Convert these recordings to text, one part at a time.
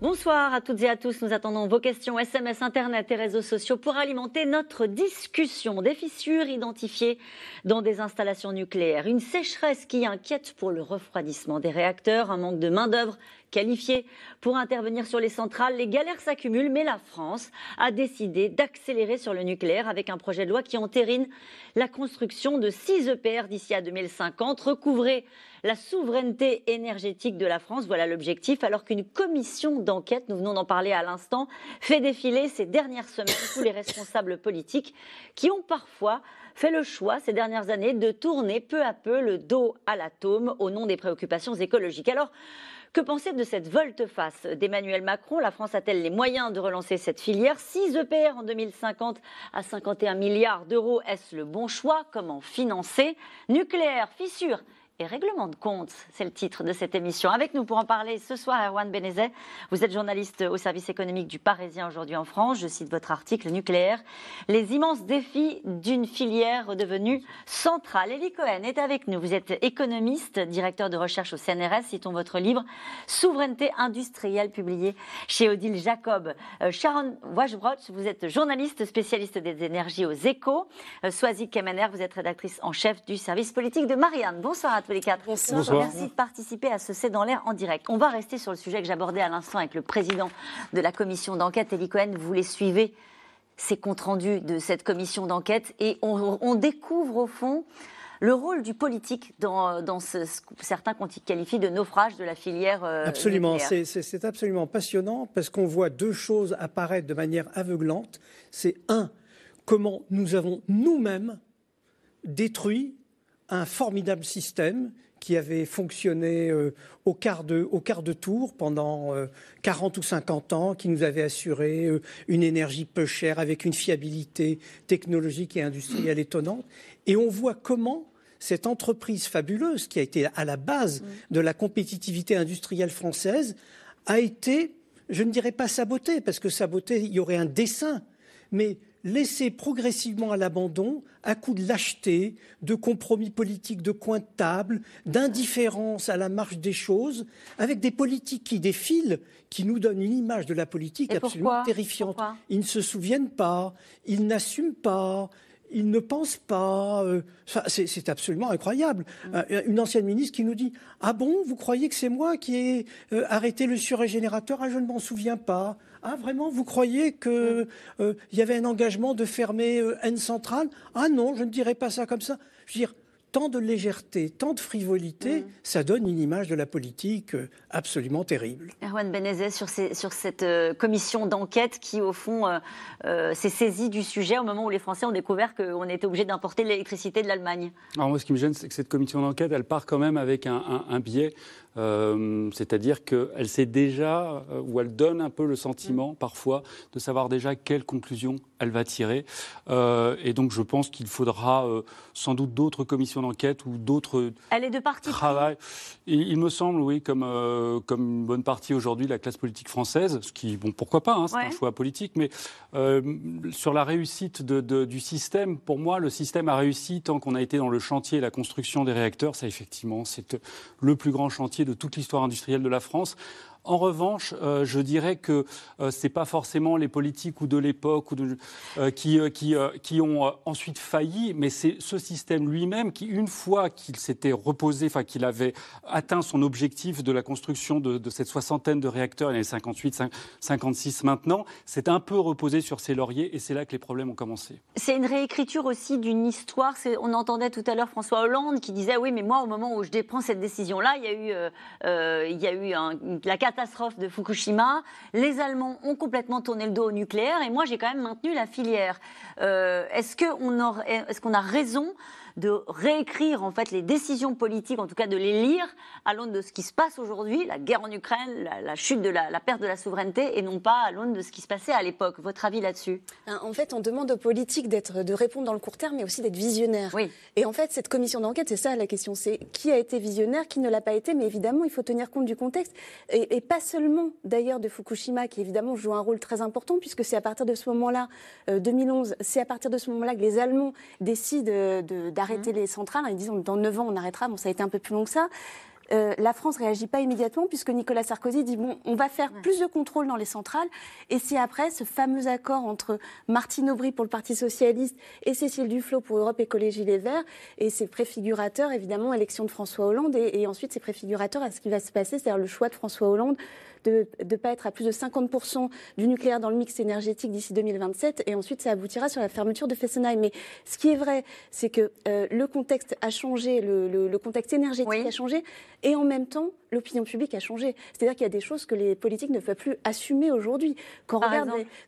Bonsoir à toutes et à tous. Nous attendons vos questions SMS, Internet et réseaux sociaux pour alimenter notre discussion. Des fissures identifiées dans des installations nucléaires, une sécheresse qui inquiète pour le refroidissement des réacteurs, un manque de main-d'œuvre qualifiés pour intervenir sur les centrales. Les galères s'accumulent, mais la France a décidé d'accélérer sur le nucléaire avec un projet de loi qui entérine la construction de 6 EPR d'ici à 2050, recouvrer la souveraineté énergétique de la France. Voilà l'objectif. Alors qu'une commission d'enquête, nous venons d'en parler à l'instant, fait défiler ces dernières semaines tous les responsables politiques qui ont parfois fait le choix ces dernières années de tourner peu à peu le dos à l'atome au nom des préoccupations écologiques. Alors, que penser de cette volte-face d'Emmanuel Macron? La France a-t-elle les moyens de relancer cette filière? 6 EPR en 2050 à 51 milliards d'euros, est-ce le bon choix? Comment financer? Nucléaire, fissure et règlement de compte. C'est le titre de cette émission. Avec nous pour en parler ce soir, Erwan Benezet. Vous êtes journaliste au service économique du Parisien aujourd'hui en France. Je cite votre article nucléaire. Les immenses défis d'une filière devenue centrale. Elie Cohen est avec nous. Vous êtes économiste, directeur de recherche au CNRS. Citons votre livre Souveraineté industrielle, publié chez Odile Jacob. Euh, Sharon Wajbrot, vous êtes journaliste, spécialiste des énergies aux échos. Euh, Swazik Kemener, vous êtes rédactrice en chef du service politique de Marianne. Bonsoir à tous les quatre. Bonsoir. Merci de participer à ce C'est dans l'air en direct. On va rester sur le sujet que j'abordais à l'instant avec le président de la commission d'enquête, Elie Cohen. Vous les suivez, ces comptes rendus de cette commission d'enquête, et on, découvre au fond le rôle du politique dans, dans ce, certains qu'on qualifie de naufrage de la filière. Euh, absolument, c'est absolument passionnant parce qu'on voit deux choses apparaître de manière aveuglante. C'est un, comment nous avons nous-mêmes détruit un formidable système qui avait fonctionné euh, au, quart de, au quart de tour pendant 40 euh, ou 50 ans, qui nous avait assuré euh, une énergie peu chère avec une fiabilité technologique et industrielle étonnante. Et on voit comment cette entreprise fabuleuse qui a été à la base de la compétitivité industrielle française a été, je ne dirais pas sabotée, parce que sabotée, il y aurait un dessin, mais laissé progressivement à l'abandon à coup de lâcheté, de compromis politiques de coin de table, d'indifférence à la marche des choses, avec des politiques qui défilent, qui nous donnent une image de la politique absolument terrifiante. ils ne se souviennent pas, ils n'assument pas, ils ne pensent pas. Euh, c'est absolument incroyable. Mm. Euh, une ancienne ministre qui nous dit Ah bon, vous croyez que c'est moi qui ai euh, arrêté le surrégénérateur Ah, je ne m'en souviens pas. Ah, vraiment, vous croyez qu'il euh, y avait un engagement de fermer euh, N centrale Ah non, je ne dirais pas ça comme ça. Je veux dire, tant de légèreté, tant de frivolité, ça donne une image de la politique euh, absolument terrible. Erwan Benezet, sur, sur cette commission d'enquête qui, au fond, s'est saisie du sujet au moment où les Français ont découvert qu'on était obligé d'importer l'électricité de l'Allemagne. Alors moi, ce qui me gêne, c'est que cette commission d'enquête, elle part quand même avec un biais euh, c'est-à-dire qu'elle sait déjà, euh, ou elle donne un peu le sentiment, mm. parfois, de savoir déjà quelles conclusions elle va tirer. Euh, et donc, je pense qu'il faudra sans doute d'autres commissions d'enquête ou d'autres Elle est de parti travail. Il, me semble, oui, comme, comme une bonne partie aujourd'hui de la classe politique française, ce qui, bon, pourquoi pas, hein, c'est un choix politique, mais sur la réussite de, du système, pour moi, le système a réussi tant qu'on a été dans le chantier, la construction des réacteurs. Ça, effectivement, c'est le plus grand chantier de toute l'histoire industrielle de la France. En revanche, euh, je dirais que euh, ce n'est pas forcément les politiques ou de l'époque euh, qui, qui, qui, ont ensuite failli, mais c'est ce système lui-même qui, une fois qu'il s'était reposé, enfin qu'il avait atteint son objectif de la construction de, cette soixantaine de réacteurs, il y en a 58, 56 maintenant, s'est un peu reposé sur ses lauriers et c'est là que les problèmes ont commencé. C'est une réécriture aussi d'une histoire. On entendait tout à l'heure François Hollande qui disait oui, mais moi, au moment où je prends cette décision-là, il y a eu, il y a eu un, la catastrophe catastrophe de Fukushima, les Allemands ont complètement tourné le dos au nucléaire et moi j'ai quand même maintenu la filière. Euh, est-ce qu'on a raison de réécrire en fait les décisions politiques, en tout cas de les lire à l'aune de ce qui se passe aujourd'hui, la guerre en Ukraine, la, chute de la, perte de la souveraineté, et non pas à l'aune de ce qui se passait à l'époque. Votre avis là-dessus? Hein, En fait, on demande aux politiques d'être, de répondre dans le court terme, mais aussi d'être visionnaires. Oui. Et en fait, cette commission d'enquête, c'est ça la question, c'est qui a été visionnaire, qui ne l'a pas été, mais évidemment, il faut tenir compte du contexte, et, pas seulement d'ailleurs de Fukushima, qui évidemment joue un rôle très important, puisque c'est à partir de ce moment-là, 2011, euh, c'est à partir de ce moment-là que les Allemands décident d'arrêter mmh. les centrales. Ils disent dans 9 ans, on arrêtera. Bon, ça a été un peu plus long que ça. Euh, la France réagit pas immédiatement puisque Nicolas Sarkozy dit bon, on va faire plus de contrôle dans les centrales. Et c'est après ce fameux accord entre Martine Aubry pour le Parti socialiste et Cécile Duflot pour Europe Écologie Les Verts. Et c'est préfigurateur, évidemment, élection de François Hollande. Et, et ensuite, c'est préfigurateur à ce qui va se passer, c'est-à-dire le choix de François Hollande de ne pas être à plus de 50% du nucléaire dans le mix énergétique d'ici 2027. Et ensuite, ça aboutira sur la fermeture de Fessenheim. Mais ce qui est vrai, c'est que euh, le contexte a changé, le, contexte énergétique a changé, et en même temps, l'opinion publique a changé. C'est-à-dire qu'il y a des choses que les politiques ne peuvent plus assumer aujourd'hui. Quand,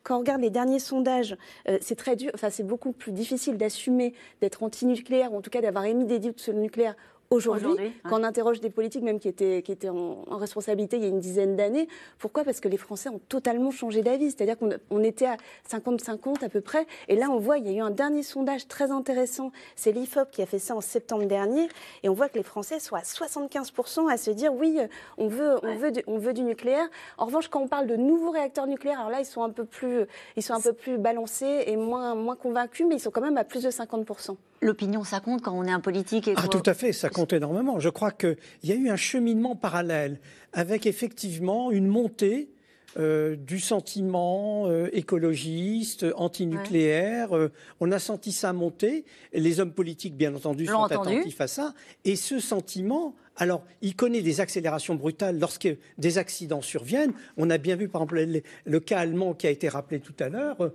quand, on regarde les derniers sondages, euh, c'est très dur, enfin c'est beaucoup plus difficile d'assumer d'être anti-nucléaire, ou en tout cas d'avoir émis des doutes sur le nucléaire aujourd'hui, quand on interroge des politiques même qui étaient, qui étaient en, responsabilité il y a une dizaine d'années. Pourquoi? Parce que les Français ont totalement changé d'avis. C'est-à-dire qu'on était à 50-50 à peu près. Et là, on voit, il y a eu un dernier sondage très intéressant. C'est l'IFOP qui a fait ça en septembre dernier. Et on voit que les Français sont à 75% à se dire oui, on veut, on, veut du, on veut du nucléaire. En revanche, quand on parle de nouveaux réacteurs nucléaires, alors là, ils sont un peu plus, ils sont un peu plus balancés et moins, moins convaincus, mais ils sont quand même à plus de 50%. L'opinion, ça compte quand on est un politique et Ah, tout à fait, ça compte énormément. Je crois qu'il y a eu un cheminement parallèle avec effectivement une montée euh, du sentiment euh, écologiste, antinucléaire. Euh, on a senti ça monter. Les hommes politiques, bien entendu, sont attentifs à ça. Et ce sentiment, alors, il connaît des accélérations brutales lorsque des accidents surviennent. On a bien vu, par exemple, le cas allemand qui a été rappelé tout à l'heure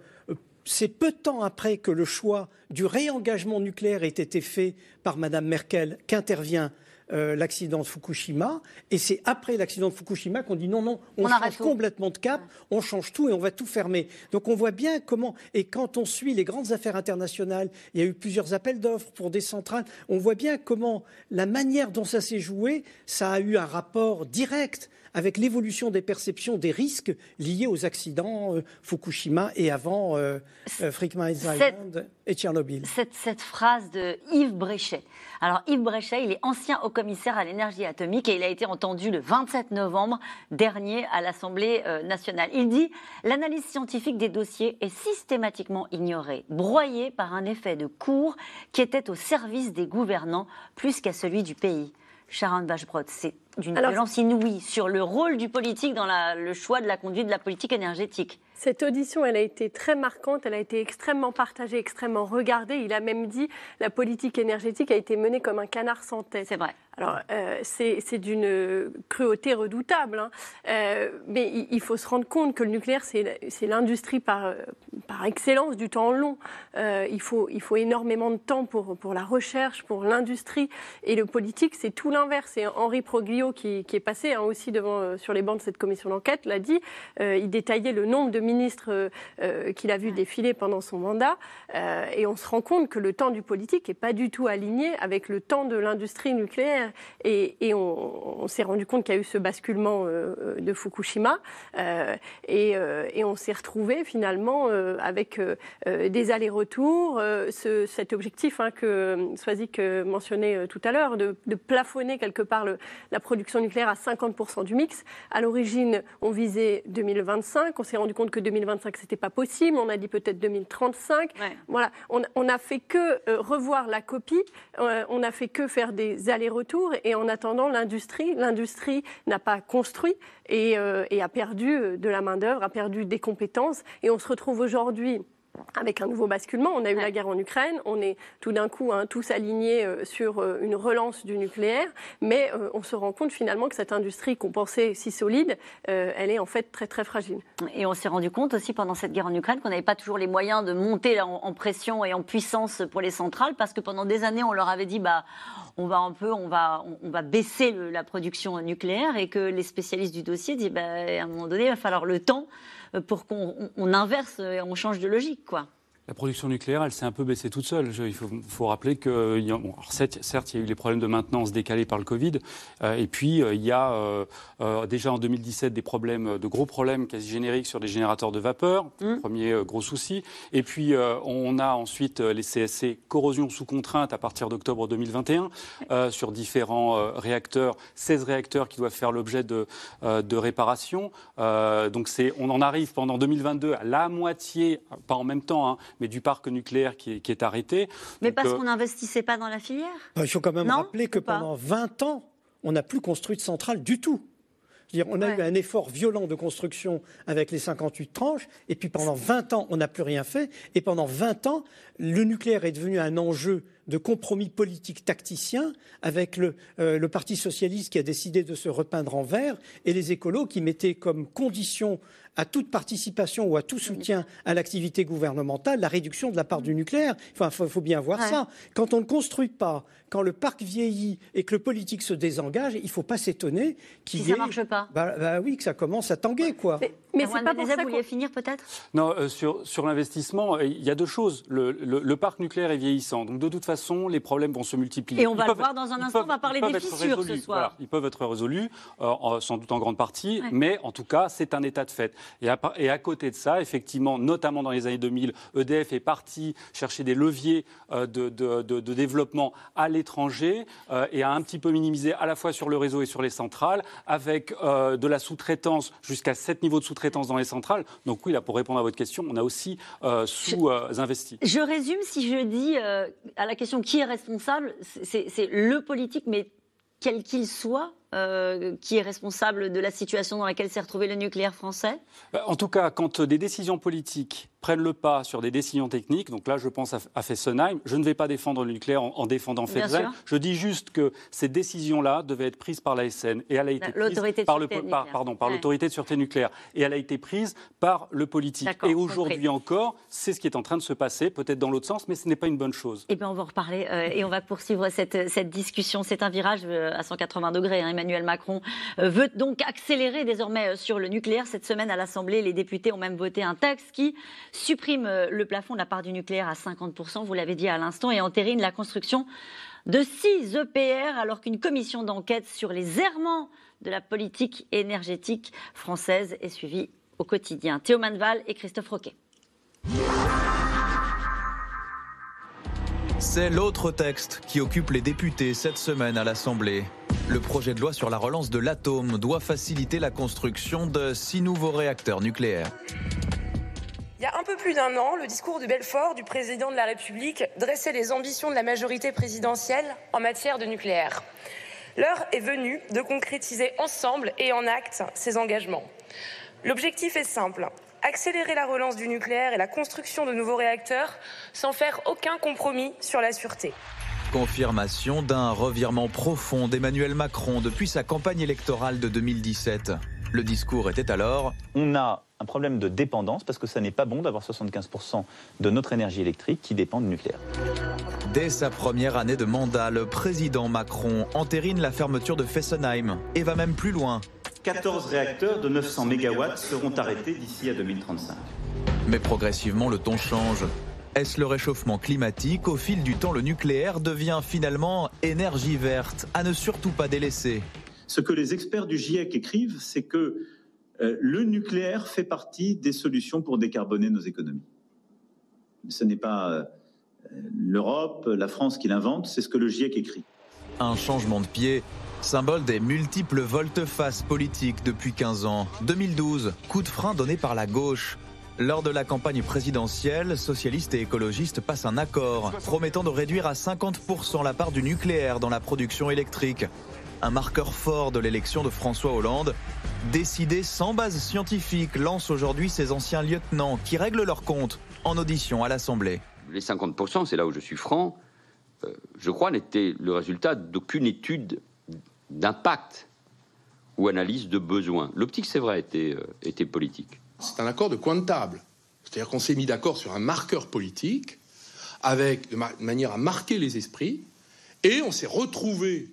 c'est peu de temps après que le choix du réengagement nucléaire ait été fait par Mme Merkel qu'intervient euh, l'accident de Fukushima. Et c'est après l'accident de Fukushima qu'on dit non, non, on, change complètement de cap, on change tout et on va tout fermer. Donc on voit bien comment, et quand on suit les grandes affaires internationales, il y a eu plusieurs appels d'offres pour des centrales, on voit bien comment la manière dont ça s'est joué, ça a eu un rapport direct avec l'évolution des perceptions des risques liés aux accidents euh, Fukushima et avant euh, euh Island et Tchernobyl. Cette, cette, phrase de Yves Bréchet. Alors Yves Bréchet, il est ancien haut-commissaire à l'énergie atomique et il a été entendu le 27 novembre dernier à l'Assemblée euh, nationale. Il dit l'analyse scientifique des dossiers est systématiquement ignorée, broyée par un effet de cours qui était au service des gouvernants plus qu'à celui du pays. Sharon Bachbrot, c'est d'une violence inouïe sur le rôle du politique dans le choix de la conduite de la politique énergétique. Cette audition, elle a été très marquante, elle a été extrêmement partagée, extrêmement regardée. Il a même dit la politique énergétique a été menée comme un canard sans tête. C'est vrai. Alors, euh, c'est d'une cruauté redoutable, hein. euh, mais il, faut se rendre compte que le nucléaire, c'est l'industrie par, par excellence du temps long. Euh, il, faut, il faut énormément de temps pour, pour la recherche, pour l'industrie, et le politique, c'est tout l'inverse. Et Henri Proglio, qui, qui est passé hein, aussi devant, sur les bancs de cette commission d'enquête, l'a dit, il détaillait le nombre de ministre euh, qu'il a vu défiler pendant son mandat. Euh, et on se rend compte que le temps du politique n'est pas du tout aligné avec le temps de l'industrie nucléaire. Et, on, s'est rendu compte qu'il y a eu ce basculement euh, de Fukushima. Et, on s'est retrouvé finalement avec des allers-retours, cet objectif hein, que Swazik mentionnait tout à l'heure, de, plafonner quelque part la production nucléaire à 50% du mix. À l'origine, on visait 2025. On s'est rendu compte que 2025, c'était pas possible. On a dit peut-être 2035. Voilà, on n'a fait que euh, revoir la copie. Euh, on n'a fait que faire des allers-retours. Et en attendant, l'industrie, l'industrie n'a pas construit et, euh, et a perdu de la main d'œuvre, a perdu des compétences. Et on se retrouve aujourd'hui avec un nouveau basculement. On a eu la guerre en Ukraine, on est tout d'un coup hein, tous alignés euh, sur euh, une relance du nucléaire, mais euh, on se rend compte finalement que cette industrie qu'on pensait si solide, elle est en fait très très fragile. Et on s'est rendu compte aussi pendant cette guerre en Ukraine qu'on n'avait pas toujours les moyens de monter en, pression et en puissance pour les centrales, parce que pendant des années on leur avait dit bah on va un peu, on va, on, va baisser la production nucléaire et que les spécialistes du dossier disent bah, à un moment donné il va falloir le temps pour qu'on inverse et on change de logique, quoi. La production nucléaire, elle s'est un peu baissée toute seule. il faut, rappeler que, certes, il y a eu les problèmes de maintenance décalés par le Covid, euh, et puis euh, il y a euh, déjà en 2017 des problèmes, de gros problèmes quasi génériques sur les générateurs de vapeur, mmh. premier gros souci. Et puis on a ensuite les CSC corrosion sous contrainte à partir d'octobre 2021 sur différents réacteurs, 16 réacteurs qui doivent faire l'objet de, de réparation. donc on en arrive pendant 2022 à la moitié, pas en même temps, hein, mais du parc nucléaire qui est, arrêté. Mais parce euh, qu'on n'investissait pas dans la filière? Bah, Il faut quand même rappeler que pendant 20 ans, on n'a plus construit de centrale du tout. Dire, on a eu un effort violent de construction avec les 58 tranches, et puis pendant 20 ans, on n'a plus rien fait, et pendant 20 ans, le nucléaire est devenu un enjeu de compromis politique tacticien avec le, euh, le, Parti socialiste qui a décidé de se repeindre en vert et les écolos qui mettaient comme condition à toute participation ou à tout soutien à l'activité gouvernementale la réduction de la part du nucléaire. Enfin, il faut, bien voir ça. Quand on ne construit pas, quand le parc vieillit et que le politique se désengage, il ne faut pas s'étonner qu'il si y ait... ça marche pas. Bah, bah, oui, que ça commence à tanguer, quoi. Mais, c'est pas pour ça vouliez finir, peut-être? Non, euh, sur, sur l'investissement, il y a deux choses. Le, le, parc nucléaire est vieillissant, donc de toute façon, les problèmes vont se multiplier. Et on va le voir dans un instant, on va parler des fissures ce soir. ils peuvent être résolus, euh, sans doute en grande partie, mais en tout cas, c'est un état de fait. Et à, côté de ça, effectivement, notamment dans les années 2000, EDF est parti chercher des leviers euh, de, développement à l'étranger euh, et a un petit peu minimisé à la fois sur le réseau et sur les centrales, avec euh, de la sous-traitance jusqu'à 7 niveaux de sous-traitance dans les centrales. Donc oui, là, pour répondre à votre question, on a aussi sous-investi. Je, résume si je dis à la question qui est responsable, c'est le politique, mais quel qu'il soit, euh, qui est responsable de la situation dans laquelle s'est retrouvé le nucléaire français? En tout cas, quand des décisions politiques prennent le pas sur des décisions techniques. Donc là, je pense à, Fessenheim. Je ne vais pas défendre le nucléaire en, défendant Fessenheim. Je dis juste que ces décisions-là devaient être prises par l'ASN et elle a été prise par le pardon par l'autorité de sûreté nucléaire et elle a été prise par le politique. Et aujourd'hui encore, c'est ce qui est en train de se passer, peut-être dans l'autre sens, mais ce n'est pas une bonne chose. Eh bien, on va en reparler euh, et on va poursuivre cette, cette discussion. C'est un virage euh, à 180 degrés. Hein. Emmanuel Macron euh, veut donc accélérer désormais sur le nucléaire. Cette semaine à l'Assemblée, les députés ont même voté un texte qui supprime euh, le plafond de la part du nucléaire à 50%, vous l'avez dit à l'instant, et entérine la construction de 6 EPR, alors qu'une commission d'enquête sur les errements de la politique énergétique française est suivie au quotidien. Théo Manval et Christophe Roquet. C'est l'autre texte qui occupe les députés cette semaine à l'Assemblée. Le projet de loi sur la relance de l'atome doit faciliter la construction de six nouveaux réacteurs nucléaires. Il y a un peu plus d'un an, le discours de Belfort du président de la République dressait les ambitions de la majorité présidentielle en matière de nucléaire. L'heure est venue de concrétiser ensemble et en acte ces engagements. L'objectif est simple accélérer la relance du nucléaire et la construction de nouveaux réacteurs sans faire aucun compromis sur la sûreté. Confirmation d'un revirement profond d'Emmanuel Macron depuis sa campagne électorale de 2017. Le discours était alors On a un problème de dépendance parce que ça n'est pas bon d'avoir 75% de notre énergie électrique qui dépend du nucléaire. Dès sa première année de mandat, le président Macron entérine la fermeture de Fessenheim et va même plus loin. 14 réacteurs de 900 MW seront arrêtés d'ici à 2035. Mais progressivement, le ton change. Est-ce le réchauffement climatique Au fil du temps, le nucléaire devient finalement énergie verte, à ne surtout pas délaisser? Ce que les experts du GIEC écrivent, c'est que euh, le nucléaire fait partie des solutions pour décarboner nos économies. Ce n'est pas euh, l'Europe, la France qui l'invente, c'est ce que le GIEC écrit. Un changement de pied, symbole des multiples volte-face politiques depuis 15 ans. 2012, coup de frein donné par la gauche. Lors de la campagne présidentielle, socialistes et écologistes passent un accord promettant de réduire à 50% la part du nucléaire dans la production électrique un marqueur fort de l'élection de François Hollande. Décidé sans base scientifique, lance aujourd'hui ses anciens lieutenants qui règlent leurs comptes en audition à l'Assemblée. Les 50%, c'est là où je suis franc, euh, je crois, n'était le résultat d'aucune étude d'impact ou analyse de besoin. L'optique, c'est vrai, était, euh, était politique. C'est un accord de coin de table. C'est-à-dire qu'on s'est mis d'accord sur un marqueur politique, avec, de manière à marquer les esprits, et on s'est retrouvé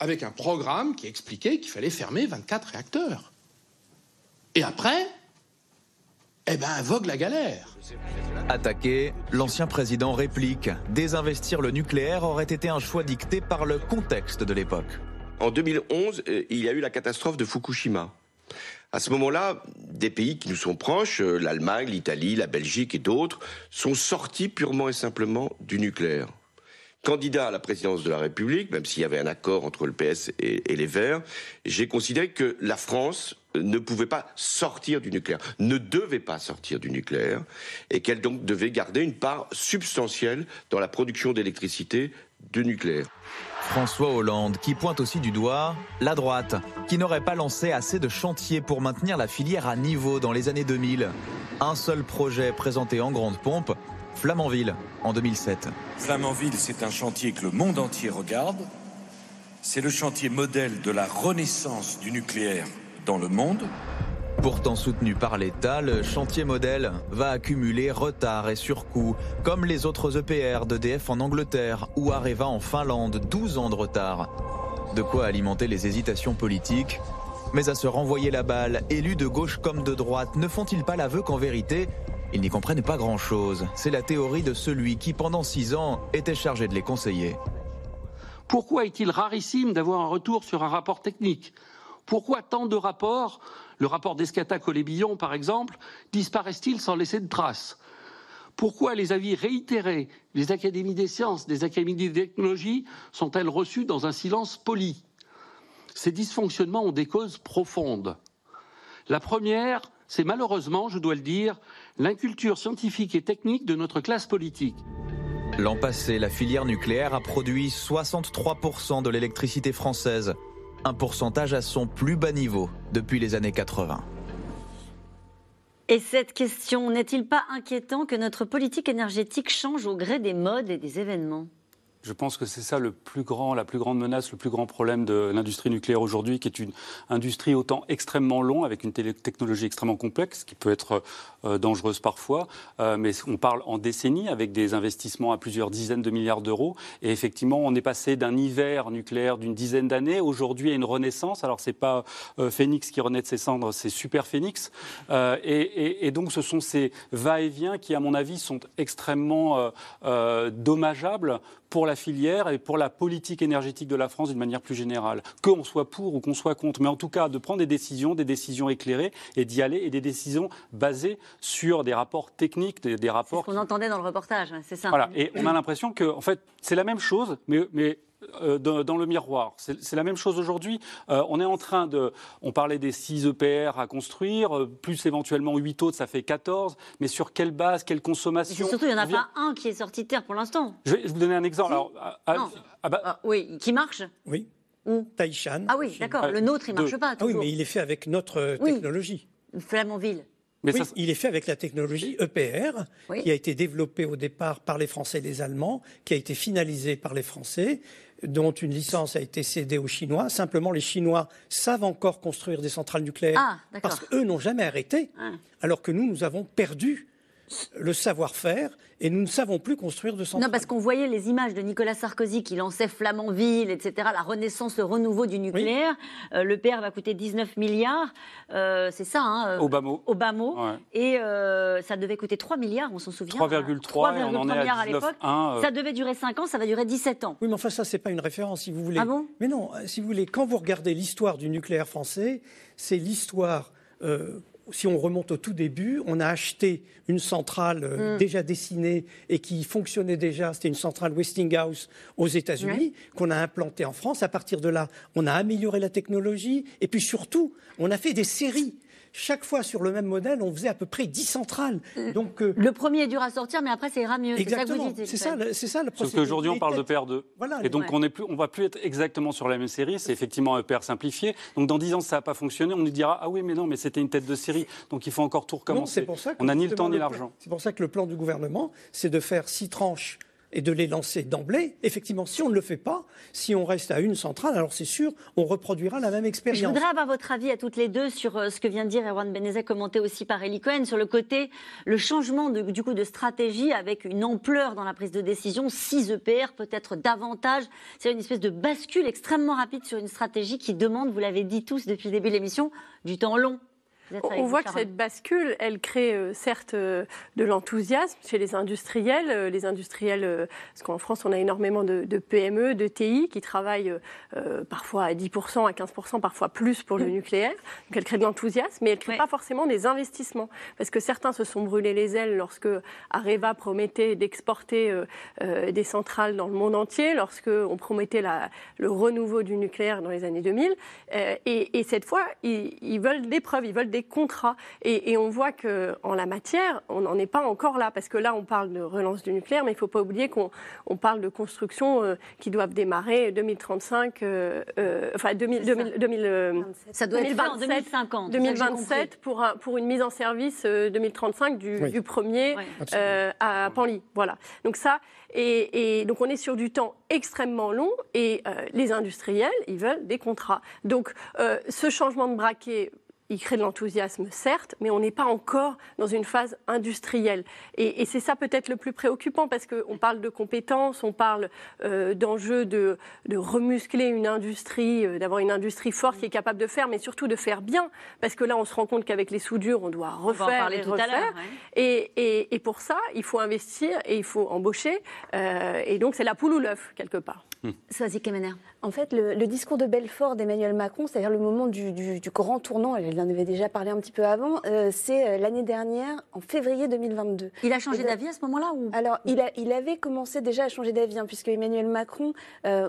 avec un programme qui expliquait qu'il fallait fermer 24 réacteurs. Et après, eh ben, vogue la galère. Attaqué, l'ancien président réplique. Désinvestir le nucléaire aurait été un choix dicté par le contexte de l'époque. En 2011, euh, il y a eu la catastrophe de Fukushima. À ce moment-là, des pays qui nous sont proches, euh, l'Allemagne, l'Italie, la Belgique et d'autres, sont sortis purement et simplement du nucléaire. Candidat à la présidence de la République, même s'il y avait un accord entre le PS et, les Verts, j'ai considéré que la France ne pouvait pas sortir du nucléaire, ne devait pas sortir du nucléaire, et qu'elle donc devait garder une part substantielle dans la production d'électricité du nucléaire. François Hollande, qui pointe aussi du doigt la droite, qui n'aurait pas lancé assez de chantiers pour maintenir la filière à niveau dans les années 2000. Un seul projet présenté en grande pompe, Flamanville, en 2007. Flamanville, c'est un chantier que le monde entier regarde. C'est le chantier modèle de la renaissance du nucléaire dans le monde. Pourtant soutenu par l'État, le chantier modèle va accumuler retard et surcoûts, comme les autres EPR d'EDF en Angleterre ou Areva en Finlande, 12 ans de retard. De quoi alimenter les hésitations politiques. Mais à se renvoyer la balle, élus de gauche comme de droite ne font-ils pas l'aveu qu'en vérité, ils n'y comprennent pas grand-chose C'est la théorie de celui qui, pendant six ans, était chargé de les conseiller. Pourquoi est-il rarissime d'avoir un retour sur un rapport technique? Pourquoi tant de rapports, le rapport d'Escata Colébillon par exemple, disparaissent-ils sans laisser de traces? Pourquoi les avis réitérés des académies des sciences, des académies des technologies sont-elles reçus dans un silence poli? Ces dysfonctionnements ont des causes profondes. La première, c'est malheureusement, je dois le dire, l'inculture scientifique et technique de notre classe politique. L'an passé, la filière nucléaire a produit 63% de l'électricité française un pourcentage à son plus bas niveau depuis les années 80. Et cette question, n'est-il pas inquiétant que notre politique énergétique change au gré des modes et des événements? Je pense que c'est ça le plus grand, la plus grande menace, le plus grand problème de l'industrie nucléaire aujourd'hui, qui est une industrie autant extrêmement long, avec une technologie extrêmement complexe, qui peut être euh, dangereuse parfois, euh, mais on parle en décennies, avec des investissements à plusieurs dizaines de milliards d'euros. Et effectivement, on est passé d'un hiver nucléaire d'une dizaine d'années, aujourd'hui à une renaissance. Alors c'est pas euh, Phoenix qui renaît de ses cendres, c'est Super Phoenix. Et, et, et, donc ce sont ces va-et-vient qui, à mon avis, sont extrêmement dommageables pour la filière et pour la politique énergétique de la France d'une manière plus générale. Qu'on soit pour ou qu'on soit contre, mais en tout cas de prendre des décisions, des décisions éclairées et d'y aller et des décisions basées sur des rapports techniques, des, rapports. C'est ce qu'on entendait dans le reportage, c'est ça. Voilà, et on a l'impression que, en fait, c'est la même chose, mais, mais dans, le miroir. C'est la même chose aujourd'hui. Euh, on est en train de. On parlait des 6 EPR à construire, euh, plus éventuellement 8 autres, ça fait 14. Mais sur quelle base, quelle consommation Surtout, il n'y en a pas un qui est sorti de terre pour l'instant. Je vais vous donner un exemple. Alors, ah, bah ah, oui, qui marche Oui. Où Taïchan. Ah oui, d'accord. Le nôtre, il ne marche pas. Ah oui, mais il est fait avec notre technologie. Flamanville. Mais oui, il est fait avec la technologie EPR, qui a été développée au départ par les Français et les Allemands, qui a été finalisée par les Français, dont une licence a été cédée aux Chinois. Simplement, les Chinois savent encore construire des centrales nucléaires ah, parce qu'eux n'ont jamais arrêté, ah. alors que nous, nous avons perdu le savoir-faire et nous ne savons plus construire de centrales. Non, parce qu'on voyait les images de Nicolas Sarkozy qui lançait Flamanville, etc., la renaissance, le renouveau du nucléaire. Euh, le PR va coûter 19 milliards, euh, c'est ça, hein, euh, Obama. Obama. Et ça devait coûter 3 milliards, on s'en souvient. 3,3 milliards à, l'époque. Ça devait durer 5 ans, ça va durer 17 ans. Oui, mais enfin, ça, c'est pas une référence, si vous voulez. Ah bon? Mais non, si vous voulez, quand vous regardez l'histoire du nucléaire français, c'est l'histoire si on remonte au tout début, on a acheté une centrale euh, mm. déjà dessinée et qui fonctionnait déjà. C'était une centrale Westinghouse aux États-Unis qu'on a implantée en France. À partir de là, on a amélioré la technologie et puis surtout, on a fait des séries chaque fois sur le même modèle, on faisait à peu près 10 centrales. Euh, Donc, euh, le premier est dur à sortir, mais après, ça ira mieux. Exactement. C'est ça, c'est ça, le processus. Sauf qu'aujourd'hui, on parle de PR2. et donc, on ne va plus être exactement sur la même série. C'est effectivement un PR simplifié. Donc, dans 10 ans, ça n'a pas fonctionné. On nous dira Ah oui, mais non, mais c'était une tête de série. Donc, il faut encore tout recommencer. on n'a ni le temps ni l'argent. C'est pour ça que le plan du gouvernement, c'est de faire six tranches et de les lancer d'emblée. Effectivement, si on ne le fait pas, si on reste à une centrale, alors c'est sûr, on reproduira la même expérience. Je voudrais avoir votre avis à toutes les deux sur euh, ce que vient de dire Erwan Benezek, commenté aussi par Eli Cohen, sur le côté, le changement de, du coup de stratégie avec une ampleur dans la prise de décision, 6 EPR, peut-être davantage. C'est une espèce de bascule extrêmement rapide sur une stratégie qui demande, vous l'avez dit tous depuis le début de l'émission, du temps long. On voit que cette bascule, elle crée euh, certes euh, de l'enthousiasme chez les industriels. Euh, les industriels, parce qu'en France, on a énormément de, PME, de TI qui travaillent parfois à 10%, à 15%, parfois plus pour le mm. nucléaire. Donc elle crée de l'enthousiasme, mais elle ne crée pas forcément des investissements. Parce que certains se sont brûlés les ailes lorsque Areva promettait d'exporter des centrales dans le monde entier, lorsque on promettait la, le renouveau du nucléaire dans les années 2000. Et, cette fois, ils, ils veulent des preuves, ils veulent des contrats. Et, on voit qu'en la matière, on n'en est pas encore là, parce que là, on parle de relance du nucléaire, mais il ne faut pas oublier qu'on parle de constructions euh, qui doivent démarrer 2035, euh, euh, enfin 2000, 2000, ça doit être en 2050. 2027 pour, pour une mise en service 2035 du, premier à Panly. Voilà. Donc ça, et, donc on est sur du temps extrêmement long et les industriels, ils veulent des contrats. Donc ce changement de braquet il crée de l'enthousiasme, certes, mais on n'est pas encore dans une phase industrielle. Et, c'est ça peut-être le plus préoccupant, parce qu'on parle de compétences, on parle euh, d'enjeux de, remuscler une industrie, euh, d'avoir une industrie forte qui est capable de faire, mais surtout de faire bien, parce que là, on se rend compte qu'avec les soudures, on doit refaire et refaire. Et, pour ça, il faut investir et il faut embaucher. Euh, et donc, c'est la poule ou l'œuf, quelque part. En fait, le, discours de Belfort d'Emmanuel Macron, c'est-à-dire le moment du, grand tournant, il en avait déjà parlé un petit peu avant, euh, c'est euh, l'année dernière, en février 2022. Il a changé d'avis à ce moment-là ou... Alors, il, a, il avait commencé déjà à changer d'avis, hein, puisque Emmanuel Macron, euh,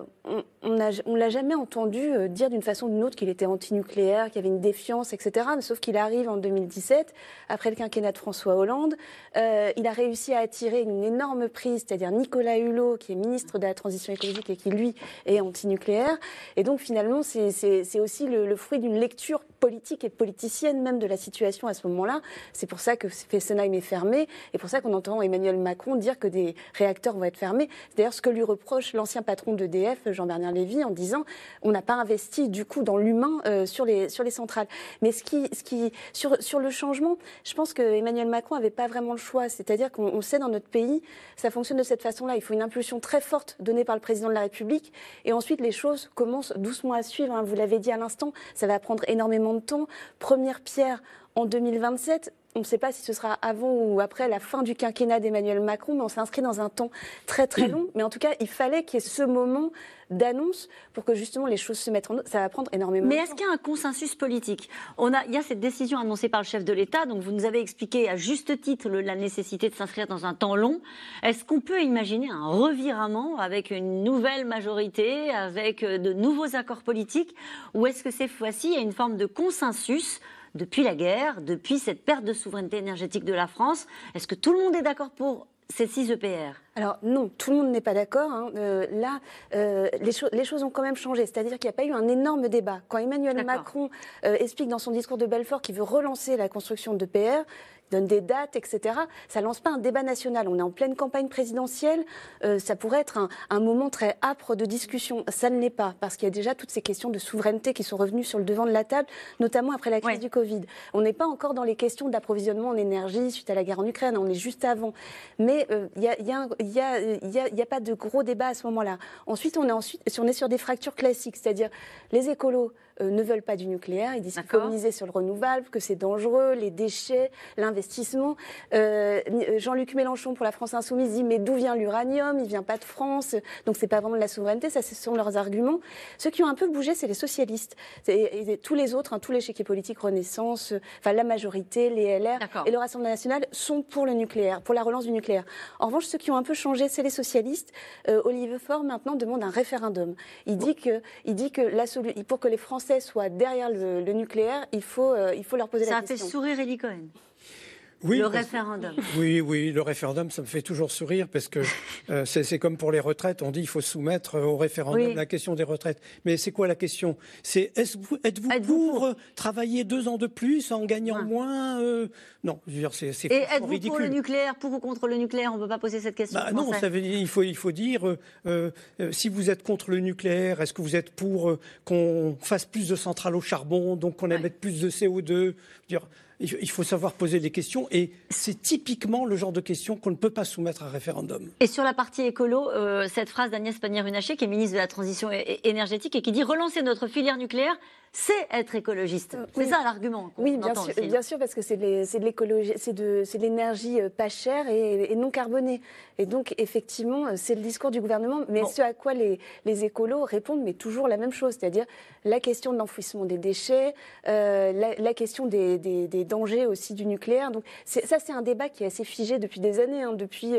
on ne l'a jamais entendu dire d'une façon ou d'une autre qu'il était anti-nucléaire, qu'il y avait une défiance, etc. Sauf qu'il arrive en 2017, après le quinquennat de François Hollande, il a réussi à attirer une énorme prise, c'est-à-dire Nicolas Hulot, qui est ministre de la Transition écologique et qui, lui, est anti-nucléaire et donc finalement, c'est aussi le, fruit d'une lecture politique et politicienne même de la situation à ce moment-là. C'est pour ça que Fessenheim est fermé et pour ça qu'on entend Emmanuel Macron dire que des réacteurs vont être fermés. C'est d'ailleurs ce que lui reproche l'ancien patron d'EDF, Jean-Bernard Lévy, en disant on n'a pas investi du coup dans l'humain euh, sur, les, sur les centrales. Mais ce qui, ce qui, sur, sur le changement, je pense que Emmanuel Macron n'avait pas vraiment le choix. C'est-à-dire qu'on sait dans notre pays, ça fonctionne de cette façon-là. Il faut une impulsion très forte donnée par le président de la République et ensuite les les choses commencent doucement à suivre. Hein. Vous l'avez dit à l'instant, ça va prendre énormément de temps. Première pierre en 2027 on ne sait pas si ce sera avant ou après la fin du quinquennat d'Emmanuel Macron, mais on s'inscrit dans un temps très très long. Mais en tout cas, il fallait qu'il y ait ce moment d'annonce pour que justement les choses se mettent en œuvre. Ça va prendre énormément mais de temps. Mais est-ce qu'il y a un consensus politique? On a, Il y a cette décision annoncée par le chef de l'État, donc vous nous avez expliqué à juste titre la nécessité de s'inscrire dans un temps long. Est-ce qu'on peut imaginer un revirement avec une nouvelle majorité, avec euh, de nouveaux accords politiques, ou est-ce que cette fois-ci, il y a une forme de consensus depuis la guerre, depuis cette perte de souveraineté énergétique de la France. Est-ce que tout le monde est d'accord pour ces 6 EPR alors non, tout le monde n'est pas d'accord. Hein. Euh, là, euh, les, choses ont quand même changé. C'est-à-dire qu'il n'y a pas eu un énorme débat. Quand Emmanuel Macron euh, explique dans son discours de Belfort qu'il veut relancer la construction d'EPR, donne des dates, etc. Ça lance pas un débat national. On est en pleine campagne présidentielle. Euh, ça pourrait être un, moment très âpre de discussion. Ça ne l'est pas, parce qu'il y a déjà toutes ces questions de souveraineté qui sont revenues sur le devant de la table, notamment après la crise du Covid. On n'est pas encore dans les questions d'approvisionnement en énergie suite à la guerre en Ukraine. On est juste avant. Mais il n'y a, y a, y a, pas de gros débat à ce moment-là. Ensuite, on est, ensuite, on est sur des fractures classiques, c'est-à-dire les écolos euh, ne veulent pas du nucléaire. Ils disent qu'il faut miser sur le renouvelable, que c'est dangereux, les déchets, l'investissement. Euh, Jean-Luc Mélenchon pour la France Insoumise dit mais d'où vient l'uranium? Il vient pas de France, donc c'est pas vraiment de la souveraineté. Ça, ce sont leurs arguments. Ceux qui ont un peu bougé, c'est les socialistes. Et, tous les autres, hein, tous les chéquiers politiques, Renaissance, enfin la majorité, les LR et le Rassemblement national sont pour le nucléaire, pour la relance du nucléaire. En revanche, ceux qui ont un peu changé, c'est les socialistes. Euh, Olivier Faure maintenant demande un référendum. Il dit que, il dit que la, pour que les Français soit derrière le, nucléaire, il faut, euh, il faut leur poser la question. Ça a fait sourire Elie Cohen. Oui, le référendum. Oui, oui, le référendum, ça me fait toujours sourire parce que euh, c'est comme pour les retraites. On dit qu'il faut soumettre au référendum la question des retraites. Mais c'est quoi la question? C'est êtes-vous pour euh, travailler deux ans de plus en gagnant moins Non, je veux dire, c'est Et êtes-vous pour le nucléaire, pour ou contre le nucléaire? On ne peut pas poser cette question. Bah, non, ça veut dire, il faut, il faut dire si vous êtes contre le nucléaire, est-ce que vous êtes pour qu'on fasse plus de centrales au charbon, donc qu'on émette plus de CO2 dire, il faut savoir poser des questions et c'est typiquement le genre de questions qu'on ne peut pas soumettre à référendum. Et sur la partie écolo, euh, cette phrase d'Agnès Pannier-Runacher, qui est ministre de la Transition énergétique et qui dit relancer notre filière nucléaire, c'est être écologiste. Euh, c'est ça l'argument. Oui, bien sûr, bien sûr, parce que c'est de l'écologie, c'est de, l'énergie euh, pas chère et, non carbonée. Et donc, effectivement, c'est le discours du gouvernement, mais ce à quoi les, les, écolos répondent, mais toujours la même chose, c'est-à-dire la question de l'enfouissement des déchets, la, question des, des, dangers aussi du nucléaire. Donc, ça, c'est un débat qui est assez figé depuis des années, hein, depuis,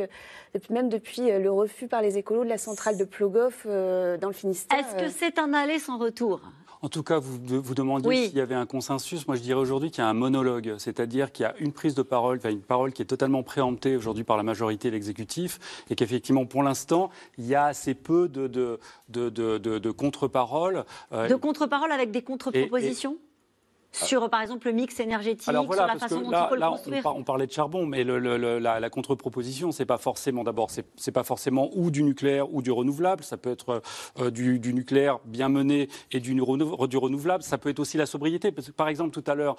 depuis, même depuis le refus par les écolos de la centrale de Plogoff dans le Finistère. Est-ce que c'est un aller sans retour? En tout cas, vous vous demandiez s'il y avait un consensus. Moi, je dirais aujourd'hui qu'il y a un monologue, c'est-à-dire qu'il y a une prise de parole, enfin une parole qui est totalement préemptée aujourd'hui par la majorité de l'exécutif, et qu'effectivement, pour l'instant, il y a assez peu de, de, de, de contre-paroles. Euh, de contre-paroles avec des contre-propositions? Sur, par exemple, le mix énergétique, sur la façon dont il faut le construire. On, parlait de charbon, mais la, contre-proposition, c'est pas forcément, d'abord, c'est pas forcément ou du nucléaire ou du renouvelable. Ça peut être euh, du, nucléaire bien mené et du, du, renouvelable. Ça peut être aussi la sobriété. Parce que, par exemple, tout à l'heure,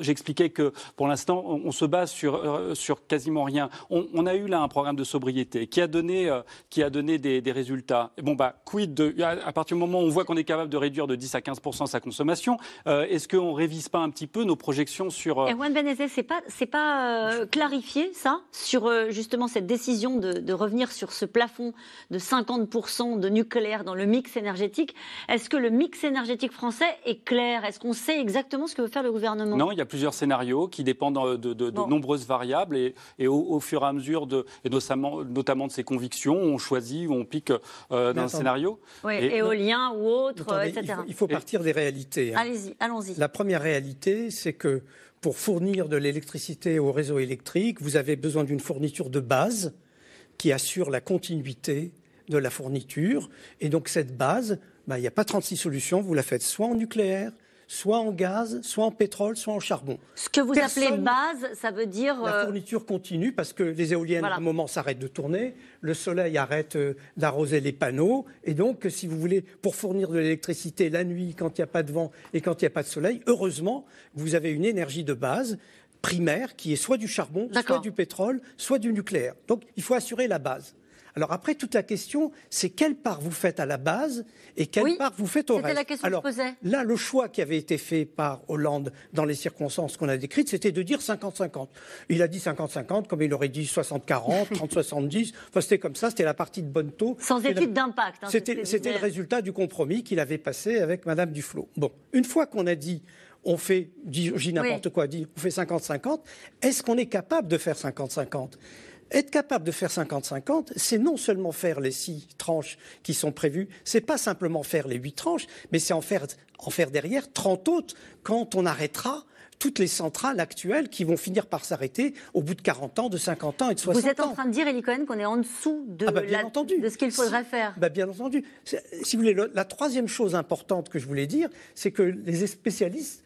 j'expliquais que pour l'instant, on, se base sur, euh, sur quasiment rien. On, a eu là un programme de sobriété qui a donné, euh, qui a donné des, résultats. bon, bah, quid de, à, partir du moment où on voit qu'on est capable de réduire de 10 à 15% sa consommation, est-ce qu'on révise pas un petit peu nos projections sur. Euh... Erwan Benezet, c'est pas c'est pas euh, clarifié ça sur euh, justement cette décision de, revenir sur ce plafond de 50% de nucléaire dans le mix énergétique? Est-ce que le mix énergétique français est clair? Est-ce qu'on sait exactement ce que veut faire le gouvernement? Non, il y a plusieurs scénarios qui dépendent de, nombreuses variables et, et au, fur et à mesure de et notamment, notamment de ses convictions, on choisit ou on pique euh, dans un scénario. Oui, éolien ou autre, etc. Il faut, partir des réalités. Hein. Allez-y, allons-y. La première première réalité, c'est que pour fournir de l'électricité au réseau électrique, vous avez besoin d'une fourniture de base qui assure la continuité de la fourniture. Et donc cette base, bah, il n'y a pas 36 solutions, vous la faites soit en nucléaire, soit en gaz, soit en pétrole, soit en charbon. Ce que vous appelez base, ça veut dire... La euh, fourniture continue parce que les éoliennes, à un moment, s'arrêtent de tourner, le soleil arrête euh, d'arroser les panneaux, et donc, si vous voulez, pour fournir de l'électricité la nuit, quand il n'y a pas de vent et quand il n'y a pas de soleil, heureusement, vous avez une énergie de base primaire qui est soit du charbon, soit du pétrole, soit du nucléaire. Donc, il faut assurer la base. Alors après, toute la question, c'est quelle part vous faites à la base et quelle part vous faites au reste. la question Alors, que je posais. Là, le choix qui avait été fait par Hollande dans les circonstances qu'on a décrites, c'était de dire 50-50. Il a dit 50-50, comme il aurait dit 60-40, 30-70. Enfin, c'était comme ça, c'était la partie de bonne taux. Sans étude d'impact. Hein, c'était le résultat du compromis qu'il avait passé avec Madame Duflot. Bon, une fois qu'on a dit on fait, dis n'importe quoi, dit, on fait 50-50, est-ce qu'on est capable de faire 50-50 être capable de faire 50-50, c'est non seulement faire les six tranches qui sont prévues, c'est pas simplement faire les huit tranches, mais c'est en faire, en faire derrière 30 autres quand on arrêtera toutes les centrales actuelles qui vont finir par s'arrêter au bout de 40 ans, de 50 ans et de 60 ans. Vous êtes en train de dire, Elie Cohen, qu'on est en dessous de, ah bah, de ce qu'il faudrait faire bah Bien entendu. Si vous voulez, la troisième chose importante que je voulais dire, c'est que les spécialistes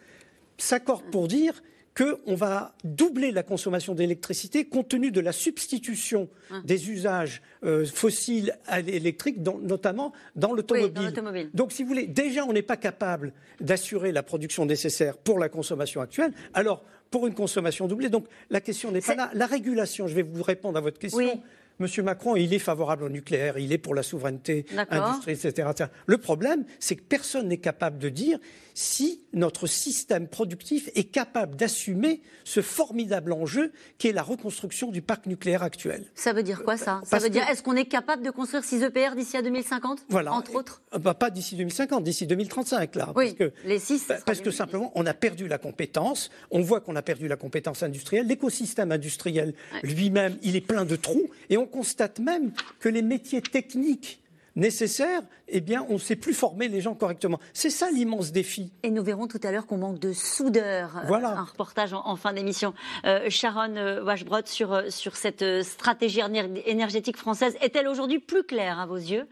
s'accordent pour dire qu'on va doubler la consommation d'électricité compte tenu de la substitution ah. des usages euh, fossiles à l'électrique, notamment dans l'automobile. Donc, si vous voulez, déjà, on n'est pas capable d'assurer la production nécessaire pour la consommation actuelle. Alors, pour une consommation doublée, donc la question n'est pas là. La régulation, je vais vous répondre à votre question. Monsieur Macron, il est favorable au nucléaire, il est pour la souveraineté industrielle, etc. Le problème, c'est que personne n'est capable de dire si notre système productif est capable d'assumer ce formidable enjeu qui est la reconstruction du parc nucléaire actuel. Ça veut dire quoi ça Ça veut dire est-ce qu'on est capable de construire 6 EPR d'ici à 2050 Voilà. Entre autres? euh, bah, Pas d'ici 2050, d'ici 2035 là. Oui, parce que, les 6. Parce que simplement, on a perdu la compétence. On voit qu'on a perdu la compétence industrielle. L'écosystème industriel lui-même, il est plein de trous. Et on constate même que les métiers techniques nécessaire, eh bien, on ne sait plus former les gens correctement. C'est ça l'immense défi. Et nous verrons tout à l'heure qu'on manque de soudeurs. Voilà. Un reportage en, fin d'émission. Euh, Sharon euh, Washbrod, sur, euh, sur cette stratégie énergétique française, est-elle aujourd'hui plus claire à vos yeux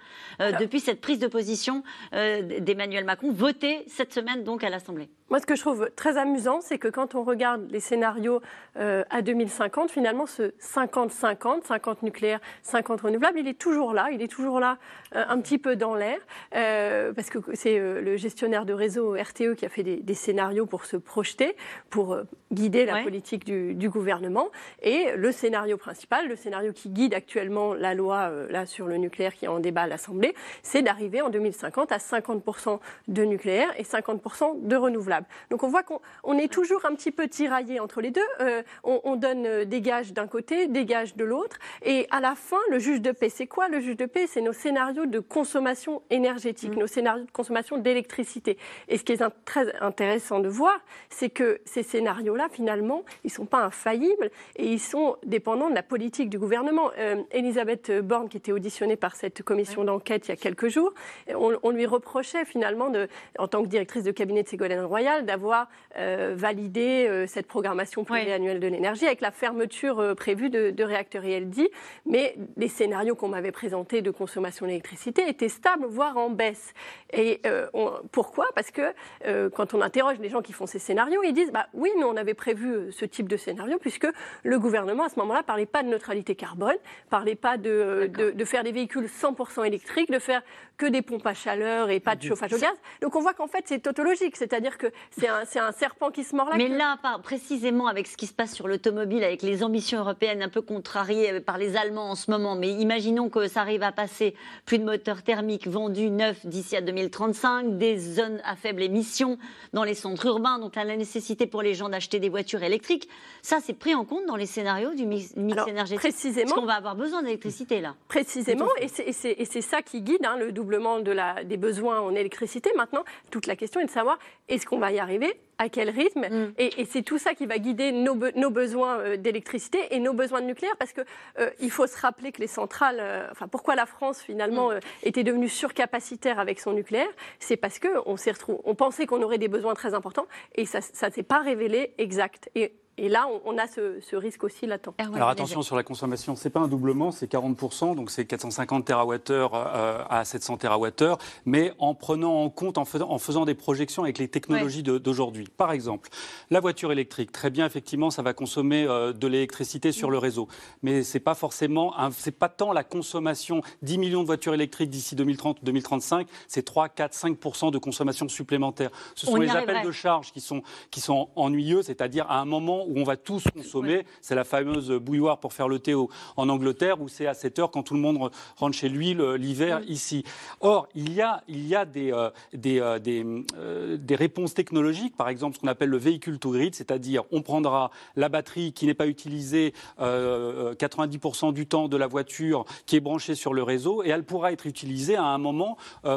depuis cette prise de position d'Emmanuel Macron, votée cette semaine donc à l'Assemblée? Moi, ce que je trouve très amusant, c'est que quand on regarde les scénarios à 2050, finalement, ce 50-50, 50 nucléaire, 50 renouvelable, il est toujours là. Il est toujours là un petit peu dans l'air, parce que c'est le gestionnaire de réseau RTE qui a fait des, scénarios pour se projeter, pour guider la politique du, du, gouvernement. Et le scénario principal, le scénario qui guide actuellement la loi là sur le nucléaire qui est en débat à l'Assemblée, c'est d'arriver en 2050 à 50% de nucléaire et 50% de renouvelables. Donc on voit qu'on est toujours un petit peu tiraillé entre les deux. Euh, on, donne euh, des gages d'un côté, des gages de l'autre. Et à la fin, le juge de paix, c'est quoi le juge de paix? C'est nos scénarios de consommation énergétique, mm. nos scénarios de consommation d'électricité. Et ce qui est très intéressant de voir, c'est que ces scénarios-là, finalement, ils ne sont pas infaillibles et ils sont dépendants de la politique du gouvernement. Euh, Elisabeth Borne, qui était auditionnée par cette commission d'enquête il y a quelques jours, on, lui reprochait finalement, de, en tant que directrice de cabinet de Ségolène Royal, d'avoir validé cette programmation pluriannuelle de l'énergie avec la fermeture euh, prévue de, réacteurs. Et elle dit, mais les scénarios qu'on m'avait présentés de consommation d'électricité étaient stables, voire en baisse. Et euh, pourquoi? Parce que euh, quand on interroge les gens qui font ces scénarios, ils disent, bah oui, nous on avait prévu ce type de scénario puisque le gouvernement à ce moment-là parlait pas de neutralité carbone, parlait pas de, de, faire des véhicules 100% électriques, de faire que des pompes à chaleur et pas de chauffage au gaz. Donc on voit qu'en fait c'est tautologique, c'est-à-dire que c'est un, un, serpent qui se mord là. Mais là, précisément avec ce qui se passe sur l'automobile, avec les ambitions européennes un peu contrariées par les Allemands en ce moment, mais imaginons que ça arrive à passer plus de moteurs thermiques vendus neufs d'ici à 2035, des zones à faible émission dans les centres urbains, donc la nécessité pour les gens d'acheter des voitures électriques, ça c'est pris en compte dans les scénarios du mix, énergétique. Précisément. Parce qu'on va avoir besoin d'électricité là? Précisément, et c'est ça qui guide hein, le de la, des besoins en électricité. Maintenant, toute la question est de savoir est-ce qu'on va y arriver à quel rythme. Mm. Et, c'est tout ça qui va guider nos, nos besoins euh, d'électricité et nos besoins de nucléaire, parce qu'il euh, il faut se rappeler que les centrales, euh, enfin pourquoi la France finalement mm. était devenue surcapacitaire avec son nucléaire, c'est parce qu'on s'est on pensait qu'on aurait des besoins très importants et ça ne s'est pas révélé exact. Et et là, on, a ce, risque aussi latent. Alors attention sur la consommation, c'est pas un doublement, c'est 40%, donc c'est 450 TWh euh, à 700 TWh, mais en prenant en compte, en faisant, en faisant des projections avec les technologies d'aujourd'hui. Par exemple, la voiture électrique, très bien, effectivement, ça va consommer euh, de l'électricité sur le réseau, mais c'est pas forcément, c'est pas tant la consommation, 10 millions de voitures électriques d'ici 2030-2035, c'est 3, 4, 5% de consommation supplémentaire. Ce sont les appels de charge qui sont, qui sont ennuyeux, c'est-à-dire à un moment où on va tous consommer. C'est la fameuse bouilloire pour faire le thé en Angleterre, où c'est à 7 heures quand tout le monde rentre chez lui l'hiver mm. ici. Or, il y a, il y a des, euh, des, euh, euh, des, réponses technologiques, par exemple ce qu'on appelle le véhicule to grid, c'est-à-dire on prendra la batterie qui n'est pas utilisée 90% du temps de la voiture qui est branchée sur le réseau et elle pourra être utilisée à un moment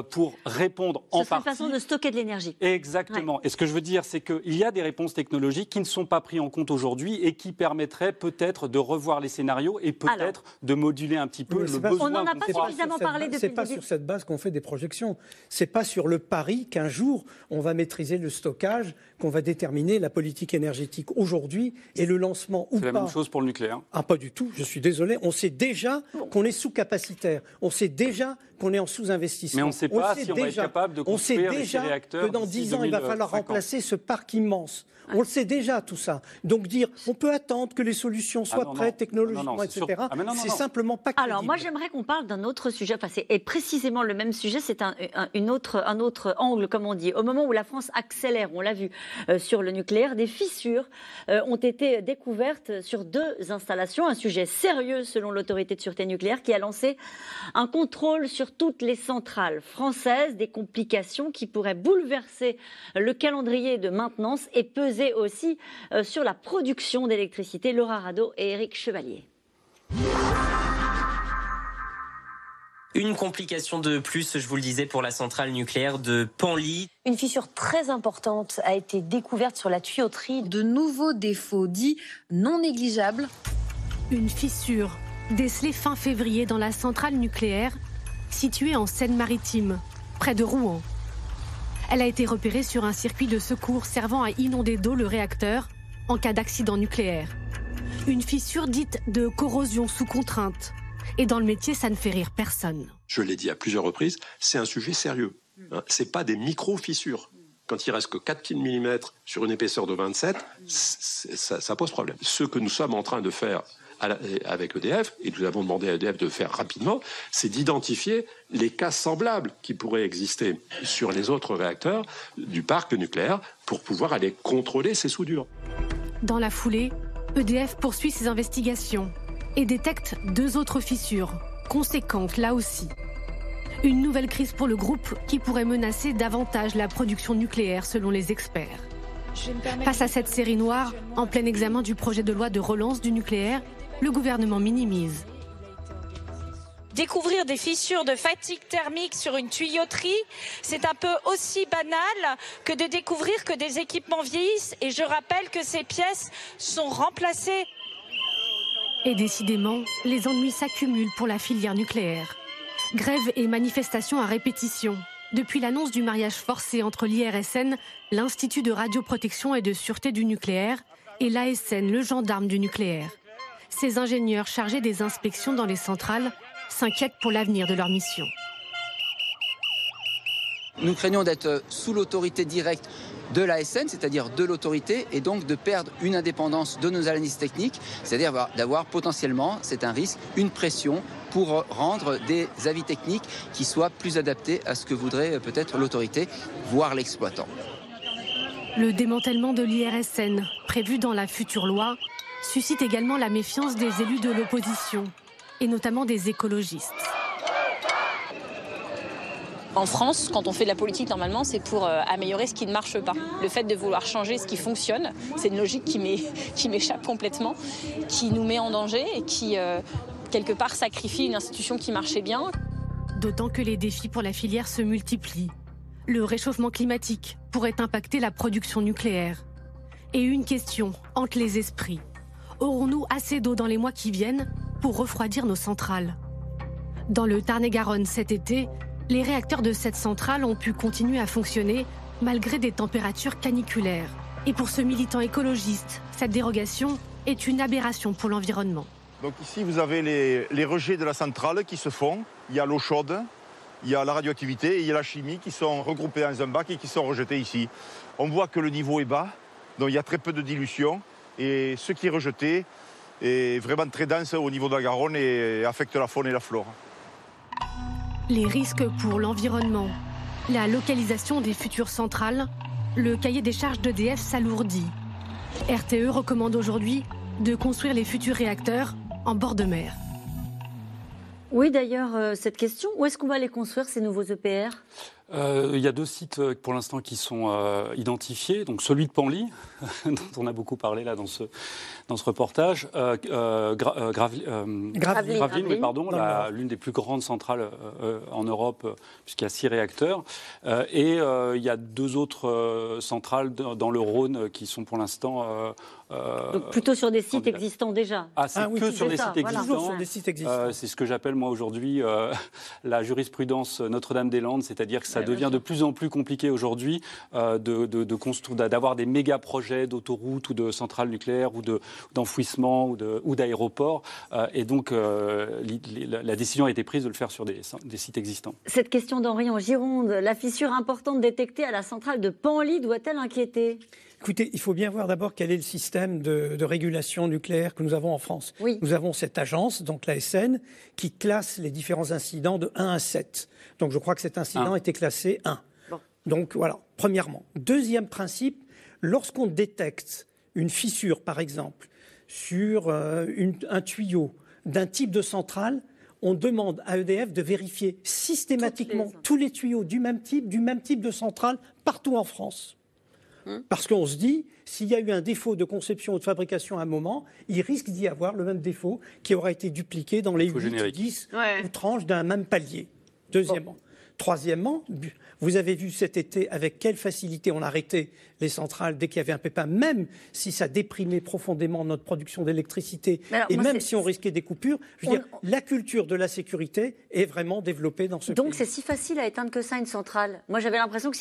pour répondre en partie. C'est une façon de stocker de l'énergie. Exactement. Et ce que je veux dire, c'est qu'il y a des réponses technologiques qui ne sont pas prises en compte aujourd'hui et qui permettrait peut-être de revoir les scénarios et peut-être de moduler un petit peu le besoin. On n'en a pas suffisamment parlé depuis C'est pas sur cette base qu'on fait des projections. C'est pas sur le pari qu'un jour on va maîtriser le stockage, qu'on va déterminer la politique énergétique aujourd'hui et le lancement ou pas. C'est la même chose pour le nucléaire. Ah, pas du tout. Je suis désolé. On sait déjà qu'on est sous-capacitaire. On sait déjà qu'on est en sous-investissement. Mais on ne sait pas si on va être capable de construire on sait déjà que dans 10 ans, il va falloir remplacer ce parc immense. On le sait déjà, tout ça. Donc dire, on peut attendre que les solutions ah soient prêtes technologiquement, etc., ah, c'est simplement pas crédible. Alors moi, j'aimerais qu'on parle d'un autre sujet, enfin, et précisément le même sujet, c'est un, une autre, un autre angle, comme on dit. Au moment où la France accélère, on l'a vu euh, sur le nucléaire, des fissures euh, ont été découvertes sur deux installations, un sujet sérieux selon l'autorité de sûreté nucléaire qui a lancé un contrôle sur toutes les centrales françaises, des complications qui pourraient bouleverser le calendrier de maintenance et peser aussi euh, sur la production d'électricité. Laura Rado et Éric Chevalier. Une complication de plus, je vous le disais, pour la centrale nucléaire de Panly. Une fissure très importante a été découverte sur la tuyauterie. De nouveaux défauts dits non négligeables. Une fissure décelée fin février dans la centrale nucléaire située en Seine-Maritime, près de Rouen. Elle a été repérée sur un circuit de secours servant à inonder d'eau le réacteur en cas d'accident nucléaire. Une fissure dite de corrosion sous contrainte. Et dans le métier, ça ne fait rire personne. Je l'ai dit à plusieurs reprises, c'est un sujet sérieux. Hein. C'est pas des micro-fissures. Quand il reste que 4 mm sur une épaisseur de 27, ça, ça pose problème. Ce que nous sommes en train de faire avec EDF, et nous avons demandé à EDF de faire rapidement, c'est d'identifier les cas semblables qui pourraient exister sur les autres réacteurs du parc nucléaire pour pouvoir aller contrôler ces soudures. Dans la foulée, EDF poursuit ses investigations et détecte deux autres fissures, conséquentes là aussi. Une nouvelle crise pour le groupe qui pourrait menacer davantage la production nucléaire selon les experts. Face à cette série noire, en plein examen du projet de loi de relance du nucléaire, le gouvernement minimise. Découvrir des fissures de fatigue thermique sur une tuyauterie, c'est un peu aussi banal que de découvrir que des équipements vieillissent et je rappelle que ces pièces sont remplacées. Et décidément, les ennuis s'accumulent pour la filière nucléaire. Grève et manifestations à répétition. Depuis l'annonce du mariage forcé entre l'IRSN, l'Institut de radioprotection et de sûreté du nucléaire, et l'ASN, le gendarme du nucléaire. Ces ingénieurs chargés des inspections dans les centrales s'inquiètent pour l'avenir de leur mission. Nous craignons d'être sous l'autorité directe de l'ASN, c'est-à-dire de l'autorité, et donc de perdre une indépendance de nos analystes techniques, c'est-à-dire d'avoir potentiellement, c'est un risque, une pression pour rendre des avis techniques qui soient plus adaptés à ce que voudrait peut-être l'autorité, voire l'exploitant. Le démantèlement de l'IRSN, prévu dans la future loi, suscite également la méfiance des élus de l'opposition, et notamment des écologistes. En France, quand on fait de la politique, normalement, c'est pour euh, améliorer ce qui ne marche pas. Le fait de vouloir changer ce qui fonctionne, c'est une logique qui m'échappe complètement, qui nous met en danger et qui, euh, quelque part, sacrifie une institution qui marchait bien. D'autant que les défis pour la filière se multiplient. Le réchauffement climatique pourrait impacter la production nucléaire. Et une question hante les esprits. Aurons-nous assez d'eau dans les mois qui viennent pour refroidir nos centrales? Dans le Tarn-et-Garonne cet été, les réacteurs de cette centrale ont pu continuer à fonctionner malgré des températures caniculaires. Et pour ce militant écologiste, cette dérogation est une aberration pour l'environnement. Donc ici, vous avez les, rejets de la centrale qui se font. Il y a l'eau chaude, il y a la radioactivité et il y a la chimie qui sont regroupés dans un bac et qui sont rejetés ici. On voit que le niveau est bas, donc il y a très peu de dilution. Et ce qui est rejeté est vraiment très dense au niveau de la Garonne et affecte la faune et la flore. Les risques pour l'environnement, la localisation des futures centrales, le cahier des charges d'EDF s'alourdit. RTE recommande aujourd'hui de construire les futurs réacteurs en bord de mer. Oui, d'ailleurs, euh, cette question, où est-ce qu'on va les construire, ces nouveaux EPR euh, il y a deux sites euh, pour l'instant qui sont identifiés. Donc celui de Panly, dont on a beaucoup parlé là dans ce, dans ce reportage. Euh, euh, euh Gravelines, pardon, l'une des plus grandes centrales euh, en Europe, puisqu'il y a six réacteurs. et il y a deux autres centrales dans le Rhône qui sont pour l'instant Donc plutôt sur des sites existants déjà. Ah, c'est ah que sur, des sites existants. des sites existants. c'est ce que j'appelle moi aujourd'hui la jurisprudence Notre-Dame-des-Landes, c'est-à-dire que ça devient de plus en plus compliqué aujourd'hui de, de, d'avoir des méga projets d'autoroutes ou de centrales nucléaires ou de, d'enfouissement ou d'aéroport. Euh, et donc, euh, la décision a été prise de le faire sur des, sites existants. Cette question d'Henri en Gironde, la fissure importante détectée à la centrale de Panly doit-elle inquiéter? Écoutez, il faut bien voir d'abord quel est le système de, régulation nucléaire que nous avons en France. Oui. Nous avons cette agence, donc l'ASN, qui classe les différents incidents de 1 à 7. Donc je crois que cet incident a été classé 1. Donc voilà, premièrement. Deuxième principe, lorsqu'on détecte une fissure, par exemple, sur euh, un tuyau d'un type de centrale, on demande à EDF de vérifier systématiquement tous les tuyaux du même type, du même type de centrale, partout en France. Hum. Parce qu'on se dit, s'il y a eu un défaut de conception ou de fabrication à un moment, il risque d'y avoir le même défaut qui aura été dupliqué dans les 8, 10 ou tranches d'un même palier. Deuxièmement. Troisièmement, vous avez vu cet été avec quelle facilité on arrêtait les centrales dès qu'il y avait un pépin, même si ça déprimait profondément notre production d'électricité et même si on risquait des coupures. Je veux dire, la culture de la sécurité est vraiment développée dans ce Donc c'est si facile à éteindre que ça une centrale. Moi j'avais l'impression que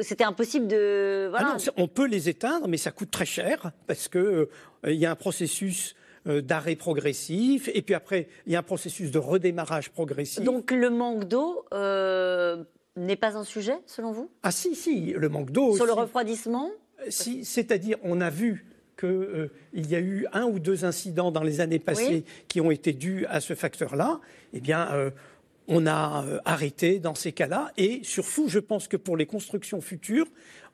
c'était impossible de. Ah on peut les éteindre, mais ça coûte très cher parce qu'il euh, y a un processus euh, d'arrêt progressif, et puis après, il y a un processus de redémarrage progressif. Donc le manque d'eau euh, n'est pas un sujet, selon vous? Ah si, si, le manque d'eau. Sur le refroidissement? Si, C'est-à-dire, on a vu qu'il euh, y a eu un ou deux incidents dans les années passées qui ont été dus à ce facteur-là, eh bien, euh, on a euh, arrêté dans ces cas-là. Et surtout, je pense que pour les constructions futures,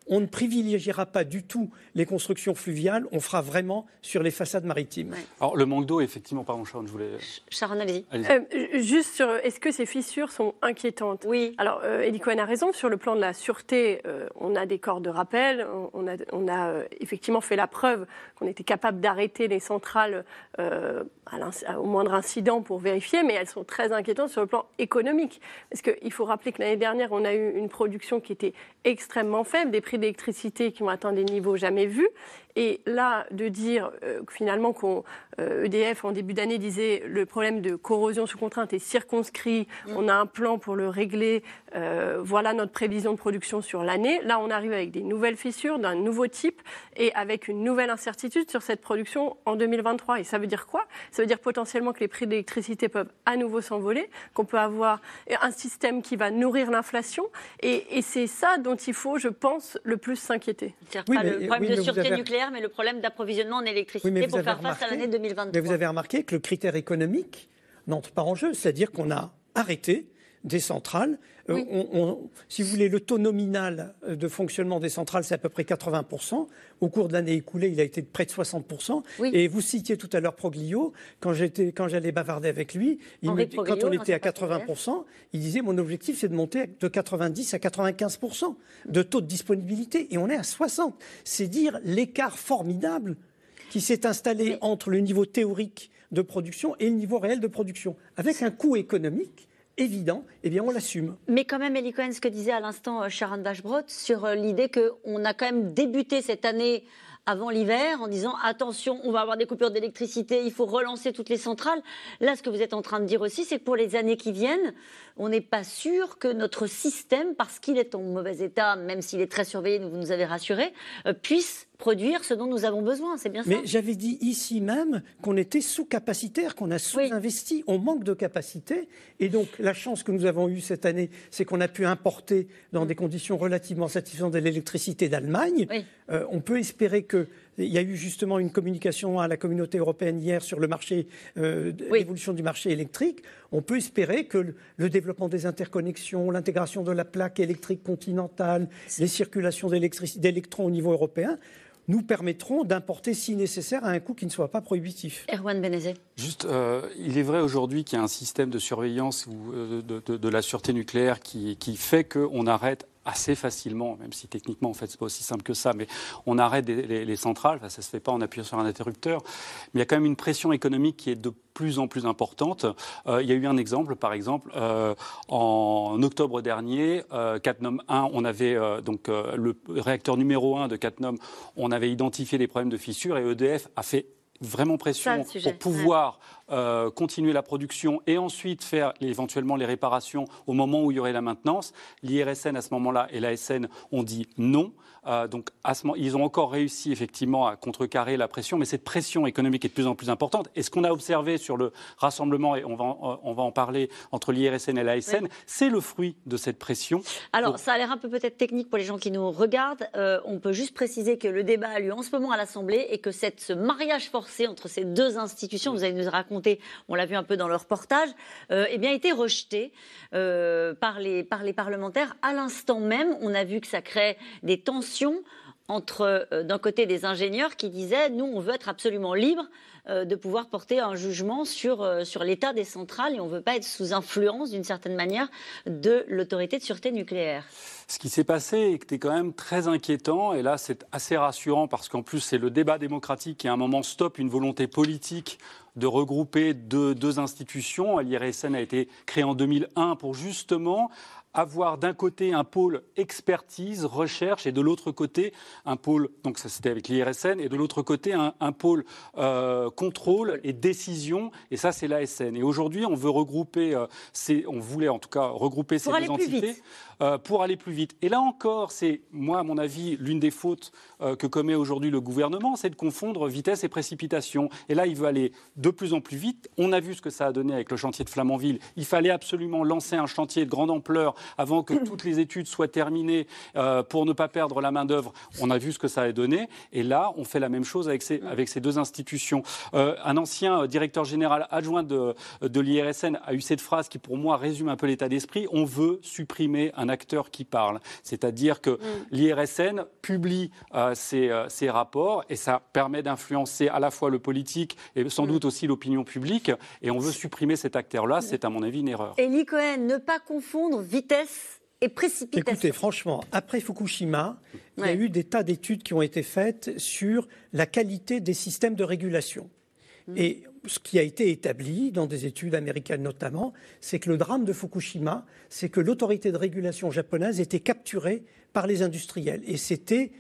on ne privilégiera pas du tout les constructions fluviales, on fera vraiment sur les façades maritimes. Alors le manque d'eau, effectivement, pardon Sharon, je voulais... Sharon, allez-y. Euh, juste sur, est-ce que ces fissures sont inquiétantes? Oui. Alors, euh, Eddie Cohen a raison, sur le plan de la sûreté, euh, on a des corps de rappel, on a, on a euh, effectivement fait la preuve qu'on était capable d'arrêter les centrales euh, au moindre incident pour vérifier, mais elles sont très inquiétantes sur le plan économique. Parce qu'il faut rappeler que l'année dernière, on a eu une production qui était extrêmement faible, des prix d'électricité qui ont atteint des niveaux jamais vus. Et là, de dire euh, finalement qu'on euh, EDF en début d'année disait le problème de corrosion sous contrainte est circonscrit, on a un plan pour le régler, euh, voilà notre prévision de production sur l'année. Là, on arrive avec des nouvelles fissures d'un nouveau type et avec une nouvelle incertitude sur cette production en 2023. Et ça veut dire quoi? Ça veut dire potentiellement que les prix de l'électricité peuvent à nouveau s'envoler, qu'on peut avoir un système qui va nourrir l'inflation. Et, et c'est ça dont il faut, je pense, le plus s'inquiéter. Oui, pas mais- le problème oui, de sûreté avez- nucléaire, mais le problème d'approvisionnement en électricité Oui, pour avez faire face à remarqué- l'année 2023. Mais vous avez remarqué que le critère économique n'entre pas en jeu, c'est-à-dire qu'on a arrêté des centrales. Euh, Oui. on- on- si vous voulez, le taux nominal euh, de fonctionnement des centrales, c'est à peu près 80%. Au cours de l'année écoulée, il a été de près de 60%. Et vous citiez tout à l'heure Proglio. Quand j'étais, quand j'allais bavarder avec lui, il me quand on était à 80%, il disait mon objectif, c'est de monter de 90 à 95% de taux de disponibilité. Et on est à 60. C'est dire l'écart formidable qui s'est installé entre le niveau théorique de production et le niveau réel de production. Avec un coût économique évident, eh bien on l'assume. Mais quand même, Elie Cohen, ce que disait à l'instant euh, Sharon Bashbrot sur euh, l'idée qu'on a quand même débuté cette année avant l'hiver en disant attention, on va avoir des coupures d'électricité, il faut relancer toutes les centrales. Là, ce que vous êtes en train de dire aussi, c'est que pour les années qui viennent, on n'est pas sûr que notre système, parce qu'il est en mauvais état, même s'il est très surveillé, vous nous avez rassuré, euh, puisse produire ce dont nous avons besoin. C'est bien ça Mais j'avais dit ici même qu'on était sous-capacitaire, qu'on a sous-investi, on manque de capacité. Et donc la chance que nous avons eue cette année, c'est qu'on a pu importer dans des conditions relativement satisfaisantes de l'électricité d'Allemagne. Euh, on peut espérer que il y a eu justement une communication à la communauté européenne hier sur le marché, euh, l'évolution du marché électrique. On peut espérer que le, le développement des interconnexions, l'intégration de la plaque électrique continentale, les circulations d'électrons au niveau européen nous permettront d'importer si nécessaire à un coût qui ne soit pas prohibitif. Erwan Benezet. Juste, euh, il est vrai aujourd'hui qu'il y a un système de surveillance ou, euh, de, de- de la sûreté nucléaire qui, qui fait qu'on arrête assez facilement, même si techniquement en fait c'est pas aussi simple que ça, mais on arrête des- les, les centrales, ça se fait pas en appuyant sur un interrupteur, mais il y a quand même une pression économique qui est de plus en plus importante. Euh, il y a eu un exemple, par exemple, euh, en octobre dernier, euh, Catnum 1, on avait euh, donc le réacteur numéro 1 de Catnum, on avait identifié les problèmes de fissures et EDF a fait vraiment pression pour pouvoir euh, continuer la production et ensuite faire éventuellement les réparations au moment où il y aurait la maintenance. L'IRSN à ce moment-là et l'ASN ont dit non. Euh, donc à ce moment, ils ont encore réussi effectivement à contrecarrer la pression, mais cette pression économique est de plus en plus importante. Et ce qu'on a observé sur le rassemblement, et on va en, on va en parler entre l'IRSN et l'ASN, Oui. c'est le fruit de cette pression. Alors, Donc, ça a l'air un peu peut-être technique pour les gens qui nous regardent. Euh, on peut juste préciser que le débat a lieu en ce moment à l'Assemblée et que cette, ce mariage forcé entre ces deux institutions, vous allez nous raconter, on l'a vu un peu dans le reportage, euh, eh bien, a été rejeté euh, par, les, par les parlementaires. À l'instant même, on a vu que ça crée des tensions entre, euh, d'un côté, des ingénieurs qui disaient, nous, on veut être absolument libre euh, de pouvoir porter un jugement sur, euh, sur l'état des centrales et on ne veut pas être sous influence, d'une certaine manière, de l'autorité de sûreté nucléaire. Ce qui s'est passé était quand même très inquiétant, et là c'est assez rassurant parce qu'en plus c'est le débat démocratique qui à un moment stoppe une volonté politique de regrouper deux, deux institutions. L'IRSN a été créé en 2001 pour justement avoir d'un côté un pôle expertise, recherche, et de l'autre côté un pôle, donc ça c'était avec l'IRSN, et de l'autre côté un, un pôle euh, contrôle et décision, et ça c'est l'ASN. Et aujourd'hui on veut regrouper, euh, ces- on voulait en tout cas regrouper Pour ces deux entités vite. Euh, pour aller plus vite. Et là encore, c'est, moi, à mon avis, l'une des fautes euh, que commet aujourd'hui le gouvernement, c'est de confondre vitesse et précipitation. Et là, il veut aller de plus en plus vite. On a vu ce que ça a donné avec le chantier de Flamanville. Il fallait absolument lancer un chantier de grande ampleur avant que toutes les études soient terminées euh, pour ne pas perdre la main-d'œuvre. On a vu ce que ça a donné. Et là, on fait la même chose avec ces, avec ces deux institutions. un ancien directeur général adjoint de, de l'IRSN a eu cette phrase qui, pour moi, résume un peu l'état d'esprit. On veut supprimer un acteur qui parle. C'est-à-dire que mm. l'IRSN publie euh, euh, ses, rapports et ça permet d'influencer à la fois le politique et sans mm. doute aussi l'opinion publique. Et on veut supprimer cet acteur-là. Mm. C'est à mon avis une erreur. Elie Cohen, ne pas confondre vitesse et précipitation. Écoutez, franchement, après Fukushima, il y a eu des tas d'études qui ont été faites sur la qualité des systèmes de régulation. Et ce qui a été établi dans des études américaines notamment, c'est que le drame de Fukushima, c'est que l'autorité de régulation japonaise était capturée par les industriels. Et c'était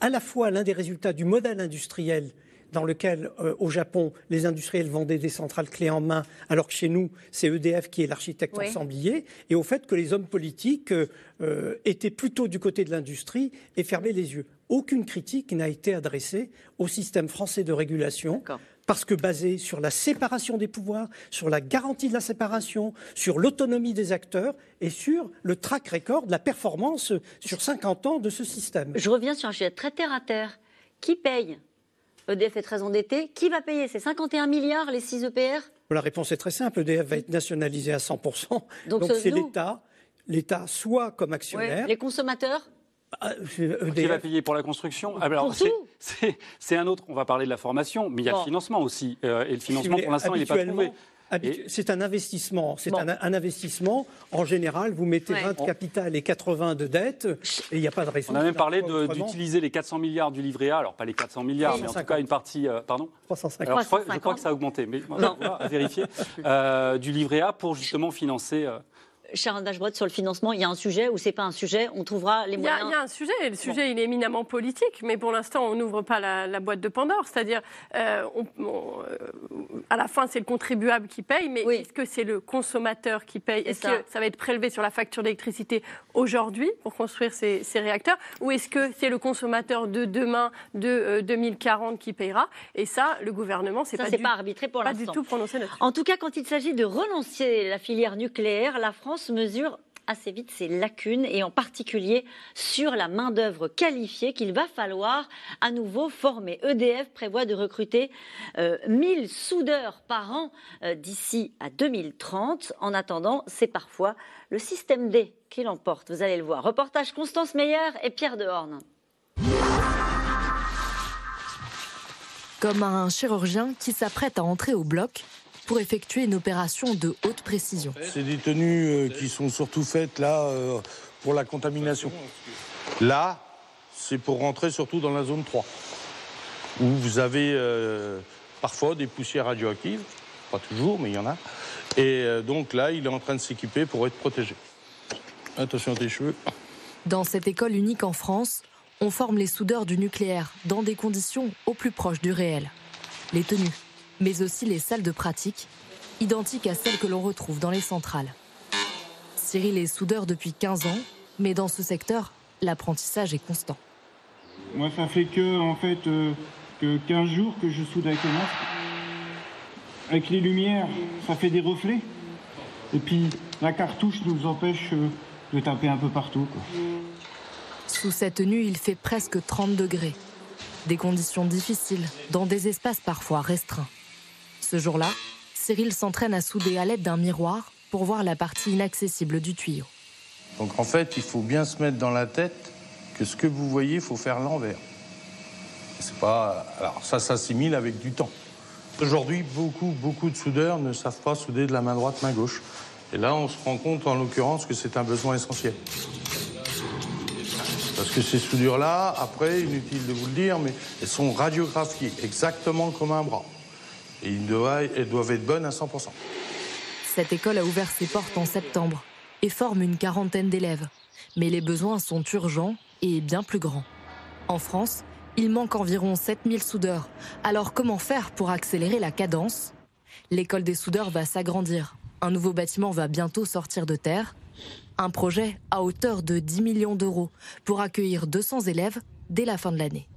à la fois l'un des résultats du modèle industriel dans lequel, euh, au Japon, les industriels vendaient des centrales clés en main, alors que chez nous, c'est EDF qui est l'architecte ensemblier, et au fait que les hommes politiques euh, étaient plutôt du côté de l'industrie et fermaient les yeux. Aucune critique n'a été adressée au système français de régulation parce que basé sur la séparation des pouvoirs, sur la garantie de la séparation, sur l'autonomie des acteurs et sur le track record, la performance sur 50 ans de ce système. Je reviens sur un sujet très terre à terre. Qui paye EDF est très endetté. Qui va payer ces 51 milliards, les 6 EPR La réponse est très simple. EDF va être nationalisé à 100%. Donc c'est l'État. L'État, soit comme actionnaire. Les consommateurs qui va payer pour la construction ah, C'est un autre. On va parler de la formation, mais il y a le financement aussi. Euh, et le financement, pour l'instant, il n'est pas trouvé. C'est un investissement. C'est un, investissement. En général, vous mettez 20 de capital et 80 de dette, et il n'y a pas de raison. On a même parlé d'utiliser les 400 milliards du livret A. Alors pas les 400 milliards, mais en tout cas une partie. Euh, pardon. 350. Alors, je, crois, que ça a augmenté, mais à vérifier. Euh, du livret A pour justement financer. Sharon Dashbrod, sur le financement, il y a un sujet ou c'est pas un sujet On trouvera les moyens. Il y, a un sujet. Le sujet, il est éminemment politique, mais pour l'instant, on n'ouvre pas la, boîte de Pandore. C'est-à-dire, euh, euh, à la fin, c'est le contribuable qui paye, mais est-ce que c'est le consommateur qui paye? Est-ce que ça va être prélevé sur la facture d'électricité aujourd'hui pour construire ces, réacteurs, ou est-ce que c'est le consommateur de demain, de 2040, euh, qui payera? Et ça, le gouvernement, c'est pas, pas arbitré pour pas du tout prononcé. En tout cas, quand il s'agit de relancer la filière nucléaire, la France mesure assez vite ses lacunes et en particulier sur la main-d'œuvre qualifiée qu'il va falloir à nouveau former. EDF prévoit de recruter 1000 euh, soudeurs par an euh, d'ici à 2030. En attendant, c'est parfois le système D qui l'emporte. Vous allez le voir. Reportage Constance Meyer et Pierre Dehorne. Comme un chirurgien qui s'apprête à entrer au bloc, pour effectuer une opération de haute précision. C'est des tenues euh, qui sont surtout faites là euh, pour la contamination. Là, c'est pour rentrer surtout dans la zone 3, où vous avez euh, parfois des poussières radioactives, pas toujours, mais il y en a. Et donc là, il est en train de s'équiper pour être protégé. Attention à tes cheveux. Dans cette école unique en France, on forme les soudeurs du nucléaire dans des conditions au plus proches du réel. Les tenues mais aussi les salles de pratique, identiques à celles que l'on retrouve dans les centrales. Cyril est soudeur depuis 15 ans, mais dans ce secteur, l'apprentissage est constant. Moi, ça fait que, en fait, euh, que 15 jours que je soude avec le masque. Avec les lumières, ça fait des reflets. Et puis, la cartouche nous empêche euh, de taper un peu partout. Sous cette tenue, il fait presque 30 degrés. Des conditions difficiles, dans des espaces parfois restreints. Ce jour-là, Cyril s'entraîne à souder à l'aide d'un miroir pour voir la partie inaccessible du tuyau. Donc en fait, il faut bien se mettre dans la tête que ce que vous voyez, il faut faire l'envers. C'est pas. Alors ça s'assimile avec du temps. Aujourd'hui, beaucoup, beaucoup de soudeurs ne savent pas souder de la main droite, main gauche. Et là, on se rend compte, en l'occurrence, que c'est un besoin essentiel. Parce que ces soudures-là, après, inutile de vous le dire, mais elles sont radiographiées exactement comme un bras. Et elles doivent être bonnes à 100%. Cette école a ouvert ses portes en septembre et forme une quarantaine d'élèves. Mais les besoins sont urgents et bien plus grands. En France, il manque environ 7000 soudeurs. Alors comment faire pour accélérer la cadence? L'école des soudeurs va s'agrandir. Un nouveau bâtiment va bientôt sortir de terre. Un projet à hauteur de 10 millions d'euros pour accueillir 200 élèves dès la fin de l'année.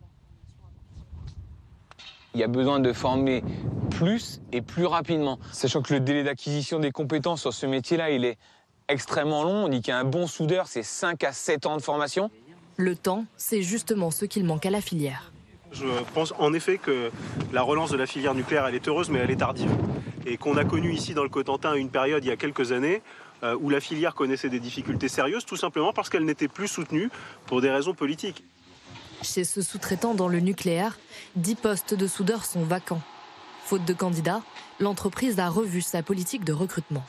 Il y a besoin de former plus et plus rapidement, sachant que le délai d'acquisition des compétences sur ce métier-là, il est extrêmement long. On dit qu'un bon soudeur, c'est 5 à 7 ans de formation. Le temps, c'est justement ce qu'il manque à la filière. Je pense en effet que la relance de la filière nucléaire, elle est heureuse, mais elle est tardive. Et qu'on a connu ici dans le Cotentin une période il y a quelques années euh, où la filière connaissait des difficultés sérieuses, tout simplement parce qu'elle n'était plus soutenue pour des raisons politiques. Chez ce sous-traitant dans le nucléaire, 10 postes de soudeurs sont vacants. Faute de candidats, l'entreprise a revu sa politique de recrutement.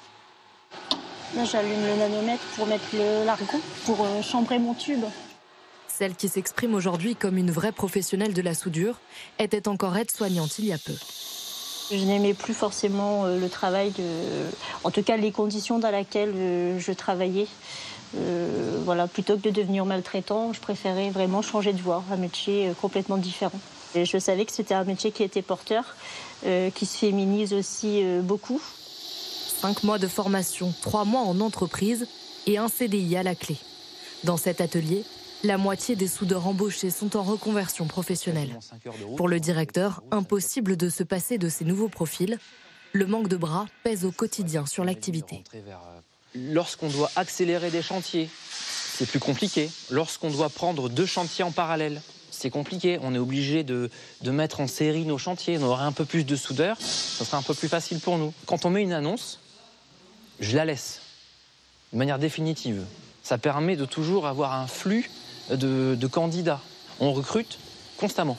Là, j'allume le nanomètre pour mettre le largon, pour euh, chambrer mon tube. Celle qui s'exprime aujourd'hui comme une vraie professionnelle de la soudure était encore aide-soignante il y a peu. Je n'aimais plus forcément euh, le travail, de... en tout cas les conditions dans lesquelles euh, je travaillais. Voilà, plutôt que de devenir maltraitant, je préférais vraiment changer de voie, un métier complètement différent. Et je savais que c'était un métier qui était porteur, qui se féminise aussi beaucoup. Cinq mois de formation, trois mois en entreprise et un CDI à la clé. Dans cet atelier, la moitié des soudeurs embauchés sont en reconversion professionnelle. Pour le directeur, impossible de se passer de ces nouveaux profils. Le manque de bras pèse au quotidien sur l'activité. Lorsqu'on doit accélérer des chantiers, c'est plus compliqué. Lorsqu'on doit prendre deux chantiers en parallèle, c'est compliqué. On est obligé de, de, mettre en série nos chantiers. On aurait un peu plus de soudeurs, ce serait un peu plus facile pour nous. Quand on met une annonce, je la laisse de manière définitive. Ça permet de toujours avoir un flux de, candidats. On recrute constamment.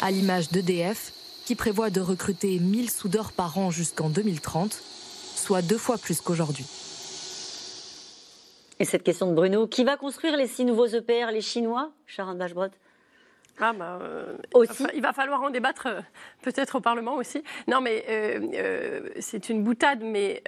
À l'image d'EDF, qui prévoit de recruter 1000 soudeurs par an jusqu'en 2030, soit deux fois plus qu'aujourd'hui. Et cette question de Bruno, qui va construire les six nouveaux EPR, les Chinois, Sharon Bachbrot ah bah, euh, aussi. Il va falloir en débattre euh, peut-être au Parlement aussi. Non, mais euh, c'est une boutade, mais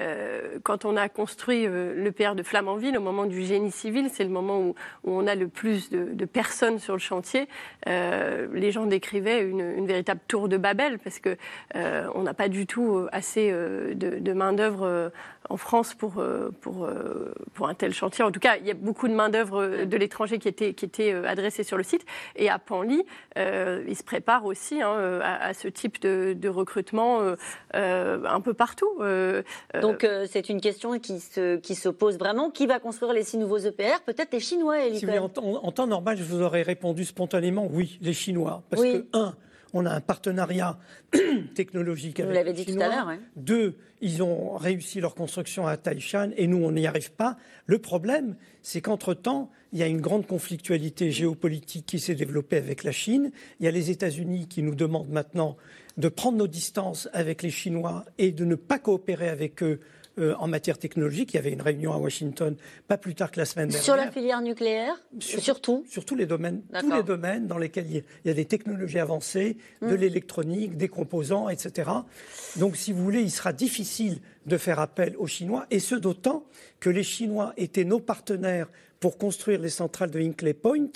quand on a construit le PR de Flamanville, au moment du génie civil, c'est le moment où, on a le plus de, personnes sur le chantier. les gens décrivaient une, véritable tour de Babel parce que on n'a pas du tout assez de, de main-d'œuvre en France pour, pour, pour un tel chantier. En tout cas, il y a beaucoup de main-d'œuvre de l'étranger qui était, qui était adressée sur le site. Et à Panly, il se prépare aussi hein, à, ce type de, de recrutement un peu partout. Donc, c'est une question qui se, qui se pose vraiment. Qui va construire les six nouveaux EPR Peut-être les Chinois, si en, en, temps normal, je vous aurais répondu spontanément oui, les Chinois. Parce que, un, on a un partenariat technologique avec Vous l'avez dit tout à l'heure. Deux, ils ont réussi leur construction à Taishan et nous, on n'y arrive pas. Le problème, c'est qu'entre-temps, il y a une grande conflictualité géopolitique qui s'est développée avec la Chine. Il y a les États-Unis qui nous demandent maintenant de prendre nos distances avec les Chinois et de ne pas coopérer avec eux euh, en matière technologique. Il y avait une réunion à Washington pas plus tard que la semaine dernière. Sur la filière nucléaire Surtout Sur tous les domaines. Tous les domaines dans lesquels il y a des technologies avancées, de hmm. l'électronique, des composants, etc. Donc, si vous voulez, il sera difficile de faire appel aux Chinois, et ce d'autant que les Chinois étaient nos partenaires pour construire les centrales de Hinkley Point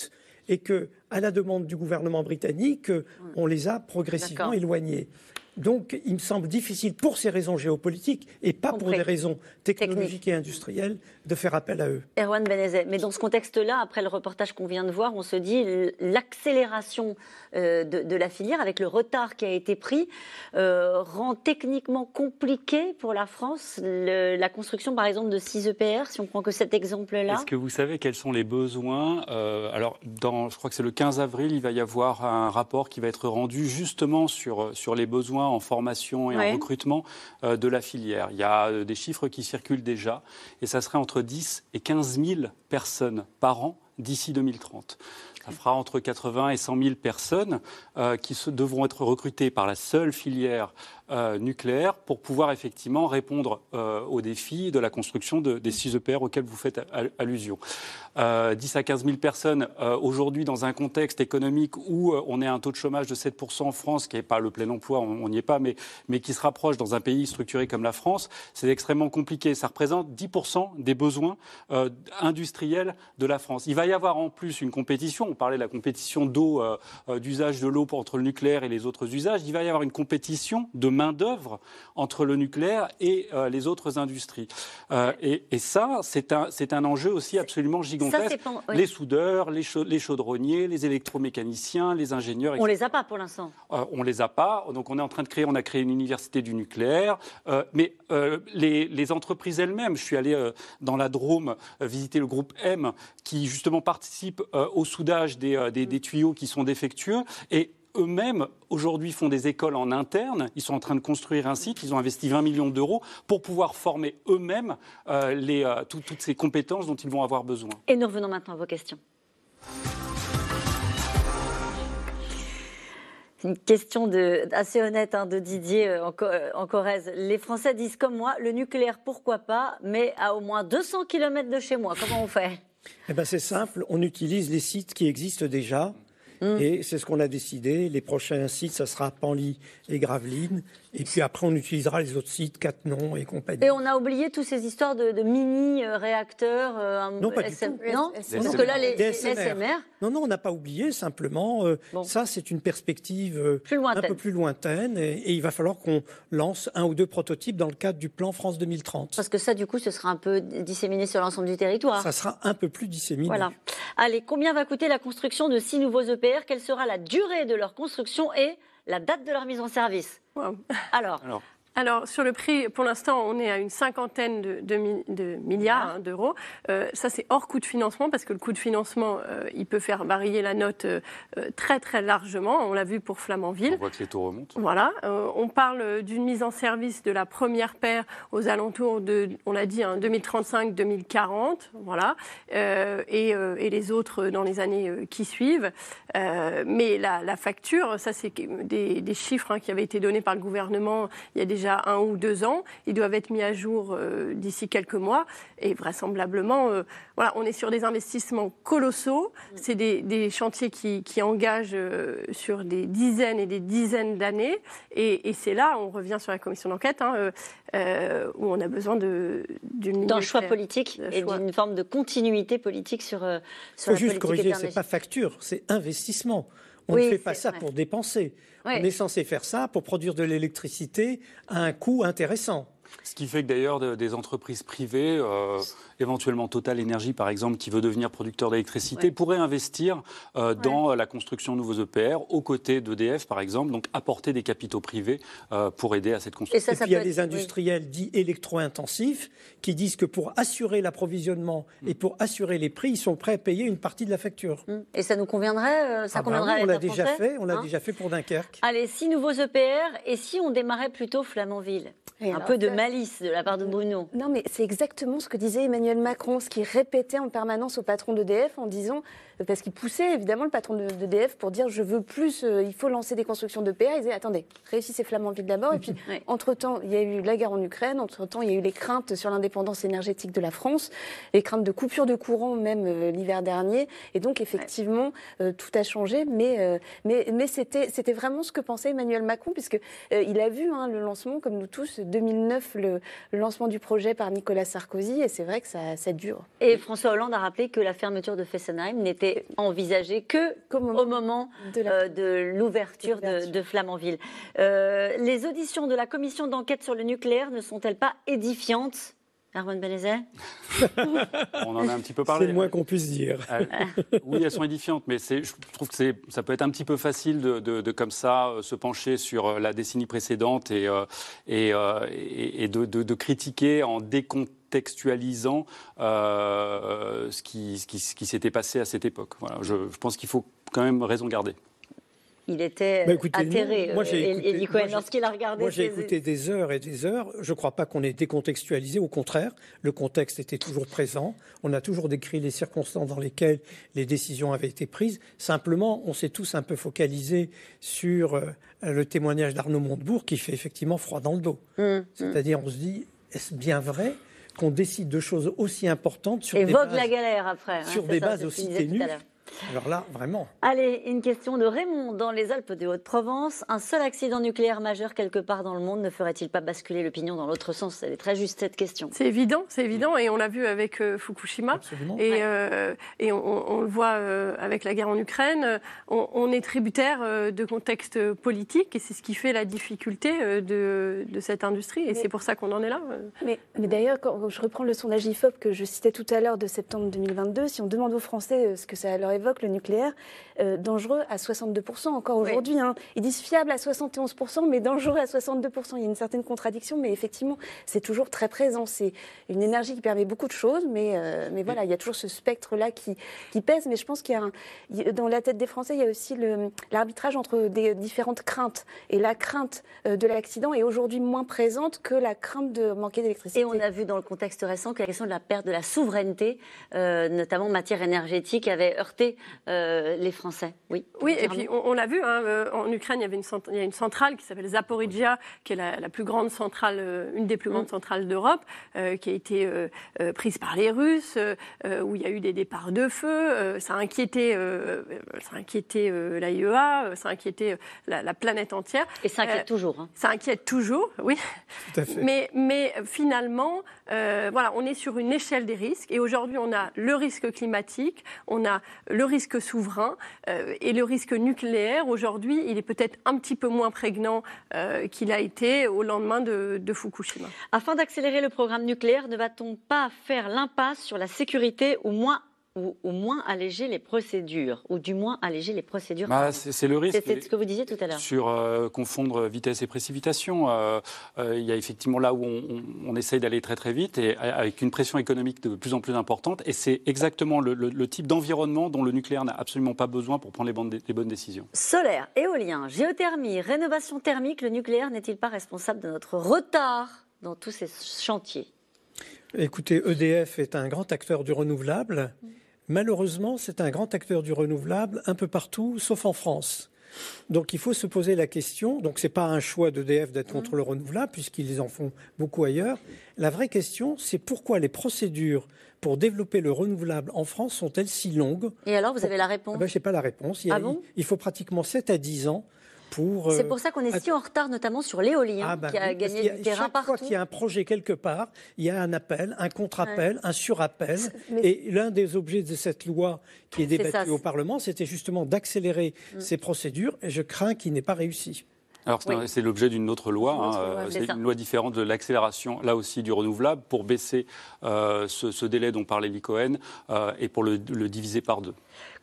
et que, à la demande du gouvernement britannique, hmm. on les a progressivement éloignés. Donc, il me semble difficile, pour ces raisons géopolitiques et pas pour des raisons technologiques et industrielles, de faire appel à eux. Erwan Benezet, mais dans ce contexte-là, après le reportage qu'on vient de voir, on se dit l'accélération euh, de, la filière, avec le retard qui a été pris, euh, rend techniquement compliqué pour la France la construction, par exemple, de 6 EPR, si on prend que cet exemple-là. Est-ce que vous savez quels sont les besoins euh, Alors, dans, je crois que c'est le 15 avril, il va y avoir un rapport qui va être rendu justement sur, sur les besoins en formation et en recrutement de la filière. Il y a des chiffres qui circulent déjà, et ça serait entre 10 et 15 000 personnes par an d'ici 2030. Ça fera entre 80 et 100 000 personnes euh, qui se, devront être recrutées par la seule filière euh, nucléaire pour pouvoir effectivement répondre euh, aux défis de la construction des 6 EPR auxquels vous faites allusion. 10 à 15 000 personnes aujourd'hui dans un contexte économique où on est à un taux de chômage de 7% en France, qui n'est pas le plein emploi, on n'y est pas, mais, mais qui se rapproche dans un pays structuré comme la France, c'est extrêmement compliqué. Ça représente 10% des besoins industriels de la France. Il va y avoir en plus une compétition On parlait de la compétition d'eau, d'usage de l'eau entre le nucléaire et les autres usages. Il va y avoir une compétition de main-d'œuvre entre le nucléaire et les autres industries. Et, ça, c'est un, un enjeu aussi absolument gigantesque. Les soudeurs, les, les chaudronniers, les électromécaniciens, les ingénieurs. On les a pas pour l'instant. on les a pas. Donc on est en train de créer, on a créé une université du nucléaire. mais les, les, entreprises elles-mêmes, je suis allé dans la Drôme visiter le groupe M qui justement participe au soudage des, des, tuyaux qui sont défectueux. Et eux-mêmes, aujourd'hui, font des écoles en interne. Ils sont en train de construire un site. Ils ont investi 20 millions d'euros pour pouvoir former eux-mêmes euh, toutes ces compétences dont ils vont avoir besoin. Et nous revenons maintenant à vos questions. Une question de, assez honnête hein, de Didier euh, en, euh, en, Corrèze. Les Français disent comme moi, le nucléaire, pourquoi pas, mais à au moins 200 km de chez moi. Comment on fait? Eh ben, C'est simple, on utilise les sites qui existent déjà. Hum. Et c'est ce qu'on a décidé. Les prochains sites, ça sera Panly et Gravelines. Et puis après, on utilisera les autres sites, Cattenom et compagnie. Et on a oublié toutes ces histoires de, mini-réacteurs euh, Non, pas du tout. Non Parce que là, les, SMR. Non, non, on n'a pas oublié. Simplement, euh, ça, c'est une perspective euh, un peu plus lointaine. Et, il va falloir qu'on lance un ou deux prototypes dans le cadre du plan France 2030. Parce que ça, du coup, ce sera un peu disséminé sur l'ensemble du territoire. Ça sera un peu plus disséminé. Voilà. Allez, combien va coûter la construction de six nouveaux EPR Quelle sera la durée de leur construction et la date de leur mise en service. Alors, alors, sur le prix, pour l'instant, on est à une cinquantaine de, milliards hein, d'euros. Euh, ça, c'est hors coût de financement, parce que le coût de financement, euh, il peut faire varier la note euh, très, très largement. On l'a vu pour Flamanville. On voit que les taux remontent. Voilà. on parle d'une mise en service de la première paire aux alentours de, on l'a dit, 2035-2040. Hein, voilà. Et, les autres dans les années qui suivent. mais la, facture, ça, c'est des, des chiffres hein, qui avaient été donnés par le gouvernement il y a des déjà un ou deux ans. Ils doivent être mis à jour euh, d'ici quelques mois. Et vraisemblablement, euh, voilà, on est sur des investissements colossaux. C'est des, chantiers qui, engagent euh, sur des dizaines et des dizaines d'années. Et, c'est là, on revient sur la commission d'enquête, hein, où on a besoin d'une d'un choix politique et d'une forme de continuité politique sur, sur faut juste corriger, c'est pas facture, c'est investissement. On ne fait pas ça pour dépenser. On est censé faire ça pour produire de l'électricité à un coût intéressant. Ce qui fait que d'ailleurs des entreprises privées, euh, éventuellement Total Énergie par exemple, qui veut devenir producteur d'électricité, pourrait investir euh, dans la construction de nouveaux EPR aux côtés d'EDF par exemple, donc apporter des capitaux privés euh, pour aider à cette construction. Et, puis il y a des industriels dits électro-intensifs qui disent que pour assurer l'approvisionnement et pour assurer les prix, ils sont prêts à payer une partie de la facture. Mmh. Et ça nous conviendrait Ça ah bah conviendrait On l'a déjà fait, on l'a hein déjà fait pour Dunkerque. Allez, six nouveaux EPR et si on démarrait plutôt Flamanville? Un peu de malice de la part de Bruno. Non, mais c'est exactement ce que disait Emmanuel Macron, ce qu'il répétait en permanence au patron d'EDF en disant parce qu'il poussait évidemment le patron d'EDF pour dire je veux plus, euh, il faut lancer des constructions de PA. Il disait attendez, réussissez Flamanville d'abord. Et puis, entre-temps, il y a eu la guerre en Ukraine, entre-temps, il y a eu les craintes sur l'indépendance énergétique de la France, les craintes de coupure de courant même euh, l'hiver dernier. Et donc, effectivement, euh, tout a changé. Mais, mais, mais c'était vraiment ce que pensait Emmanuel Macron, puisque il a vu hein, le lancement, comme nous tous, 2009, le, lancement du projet par Nicolas Sarkozy. Et c'est vrai que ça, ça dure. Et François Hollande a rappelé que la fermeture de Fessenheim n'était envisagé que au moment de l'ouverture de, Flamanville. Euh, les auditions de la commission d'enquête sur le nucléaire ne sont-elles pas édifiantes Erwan Benezet? On en a un petit peu parlé. C'est le moins qu'on puisse dire. Euh, oui, elles sont édifiantes, mais je trouve que ça peut être un petit peu facile de, comme ça, euh, se pencher sur la décennie précédente et, et, et de, critiquer en décompte textualisant euh, ce qui, ce qui, qui s'était passé à cette époque. Voilà, je, pense qu'il faut quand même raison garder il était bah, atterré, moi, euh, lorsqu'il a regardé. Moi, j'ai écouté des heures et des heures. Je ne crois pas qu'on ait décontextualisé. Au contraire, le contexte était toujours présent. On a toujours décrit les circonstances dans lesquelles les décisions avaient été prises. Simplement, on s'est tous un peu focalisé sur euh, le témoignage d'Arnaud Montebourg qui fait effectivement froid dans le dos. Hum, hum. C'est-à-dire, on se dit, est-ce bien vrai qu'on décide de choses aussi importantes sur des bases, la galère après, hein, sur des bases aussi ténues. Alors là, vraiment. Allez, une question de Raymond dans les Alpes de Haute-Provence. Un seul accident nucléaire majeur quelque part dans le monde ne ferait-il pas basculer l'opinion dans l'autre sens? Elle est très juste cette question. C'est évident, c'est évident, et on l'a vu avec euh, Fukushima. Et, euh, et on, le voit euh, avec la guerre en Ukraine. On, est tributaire de contexte politique, et c'est ce qui fait la difficulté de, de cette industrie, et c'est pour ça qu'on en est là. Mais, mais d'ailleurs, quand je reprends le sondage IFOP que je citais tout à l'heure de septembre 2022, si on demande aux Français ce que ça leur évoque, le nucléaire, dangereux à 62% encore aujourd'hui. Hein. Ils disent fiable à 71%, mais dangereux à 62%. Il y a une certaine contradiction, mais effectivement, c'est toujours très présent. C'est une énergie qui permet beaucoup de choses, mais, euh, mais voilà, il y a toujours ce spectre-là qui, qui pèse. Mais je pense qu'il y a dans la tête des Français, il y a aussi l'arbitrage entre des différentes craintes. Et la crainte euh, de l'accident est aujourd'hui moins présente que la crainte de manquer d'électricité. Et on a vu dans le contexte récent que la question de la perte de la souveraineté, euh, notamment en matière énergétique, avait heurté les Français. Oui, oui et puis on, l'a vu, hein, en Ukraine, il y, avait une, il y a une centrale qui s'appelle Zaporizhia, qui est la, plus grande centrale, une des plus grandes mm. centrales d'Europe, qui a été euh, euh, prise par les Russes, euh, où il y a eu des départs de feu. ça a inquiété, ça a inquiété l'AIEA, ça a inquiété la, planète entière. Et ça inquiète toujours. Hein. Ça inquiète toujours, oui. Tout à fait. Mais, mais finalement, voilà, on est sur une échelle des risques. Et aujourd'hui, on a le risque climatique, on a le risque souverain et le risque nucléaire. Aujourd'hui, il est peut-être un petit peu moins prégnant qu'il a été au lendemain de, Fukushima. Afin d'accélérer le programme nucléaire, ne va-t-on pas faire l'impasse sur la sécurité ou moins ou au moins alléger les procédures, ou du moins alléger les procédures. Bah, c'est le risque. C'est ce que vous disiez tout à l'heure. Sur euh, confondre vitesse et précipitation, euh, euh, il y a effectivement là où on, essaye d'aller très très vite et avec une pression économique de plus en plus importante. Et c'est exactement le, type d'environnement dont le nucléaire n'a absolument pas besoin pour prendre les bonnes, les bonnes décisions. Solaire, éolien, géothermie, rénovation thermique, le nucléaire n'est-il pas responsable de notre retard dans tous ces chantiers? Écoutez, EDF est un grand acteur du renouvelable. Malheureusement, c'est un grand acteur du renouvelable un peu partout, sauf en France. Donc il faut se poser la question, donc ce n'est pas un choix d'EDF d'être contre le renouvelable, puisqu'ils en font beaucoup ailleurs. La vraie question, c'est pourquoi les procédures pour développer le renouvelable en France sont-elles si longues? Et alors, vous avez la réponse? ah ben, Je n'ai pas la réponse. Il, ah il, faut pratiquement 7 à 10 ans c'est pour ça qu'on est si en retard, notamment sur l'éolien, ah bah qui a gagné du terrain partout. Chaque fois qu'il y a un projet quelque part, il y a un appel, un contre-appel, un surappel. Et l'un des objets de cette loi qui est débattue au Parlement, c'était justement d'accélérer mm. ces procédures. Et je crains qu'il n'ait pas réussi. Alors c'est l'objet d'une autre loi, hein, euh, c'est une loi différente de l'accélération, là aussi du renouvelable, pour baisser euh, ce, délai dont parlait Licoen euh, et pour le diviser par deux.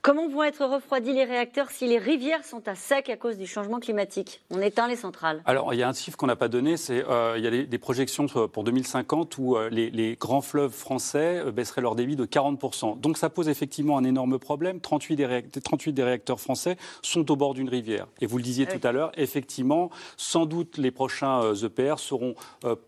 Comment vont être refroidis les réacteurs si les rivières sont à sec à cause du changement climatique? On éteint les centrales. Alors, il y a un chiffre qu'on n'a pas donné, c'est euh, il y a des, projections pour 2050 où euh, les, grands fleuves français euh, baisseraient leur débit de 40%. Donc, ça pose effectivement un énorme problème. 38 des, réacteurs, 38 des réacteurs français sont au bord d'une rivière. Et vous le disiez ah tout à l'heure, effectivement, sans doute les prochains EPR e seront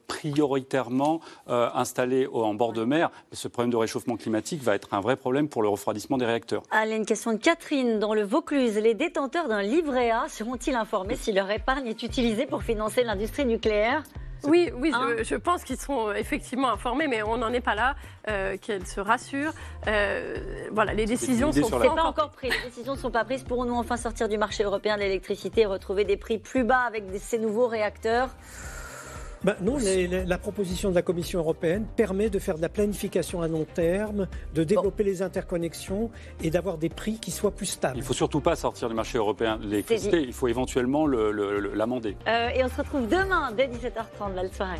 prioritairement installés en bord de mer. Mais ce problème de réchauffement climatique va être un vrai problème pour le refroidissement des réacteurs. Question de Catherine. Dans le Vaucluse, les détenteurs d'un livret A seront-ils informés si leur épargne est utilisée pour financer l'industrie nucléaire? Oui, oui, je, pense qu'ils seront effectivement informés, mais on n'en est pas là. Euh, qu'elles se rassurent. Euh, voilà, les décisions sont pas encore prises. Les décisions ne sont pas prises. Pourrons-nous enfin sortir du marché européen de l'électricité et retrouver des prix plus bas avec ces nouveaux réacteurs? Bah, non, la proposition de la Commission européenne permet de faire de la planification à long terme, de développer les interconnexions et d'avoir des prix qui soient plus stables. Il ne faut surtout pas sortir du marché européen de l'électricité, il faut éventuellement l'amender. Euh, et on se retrouve demain dès 17h30. Belle soirée.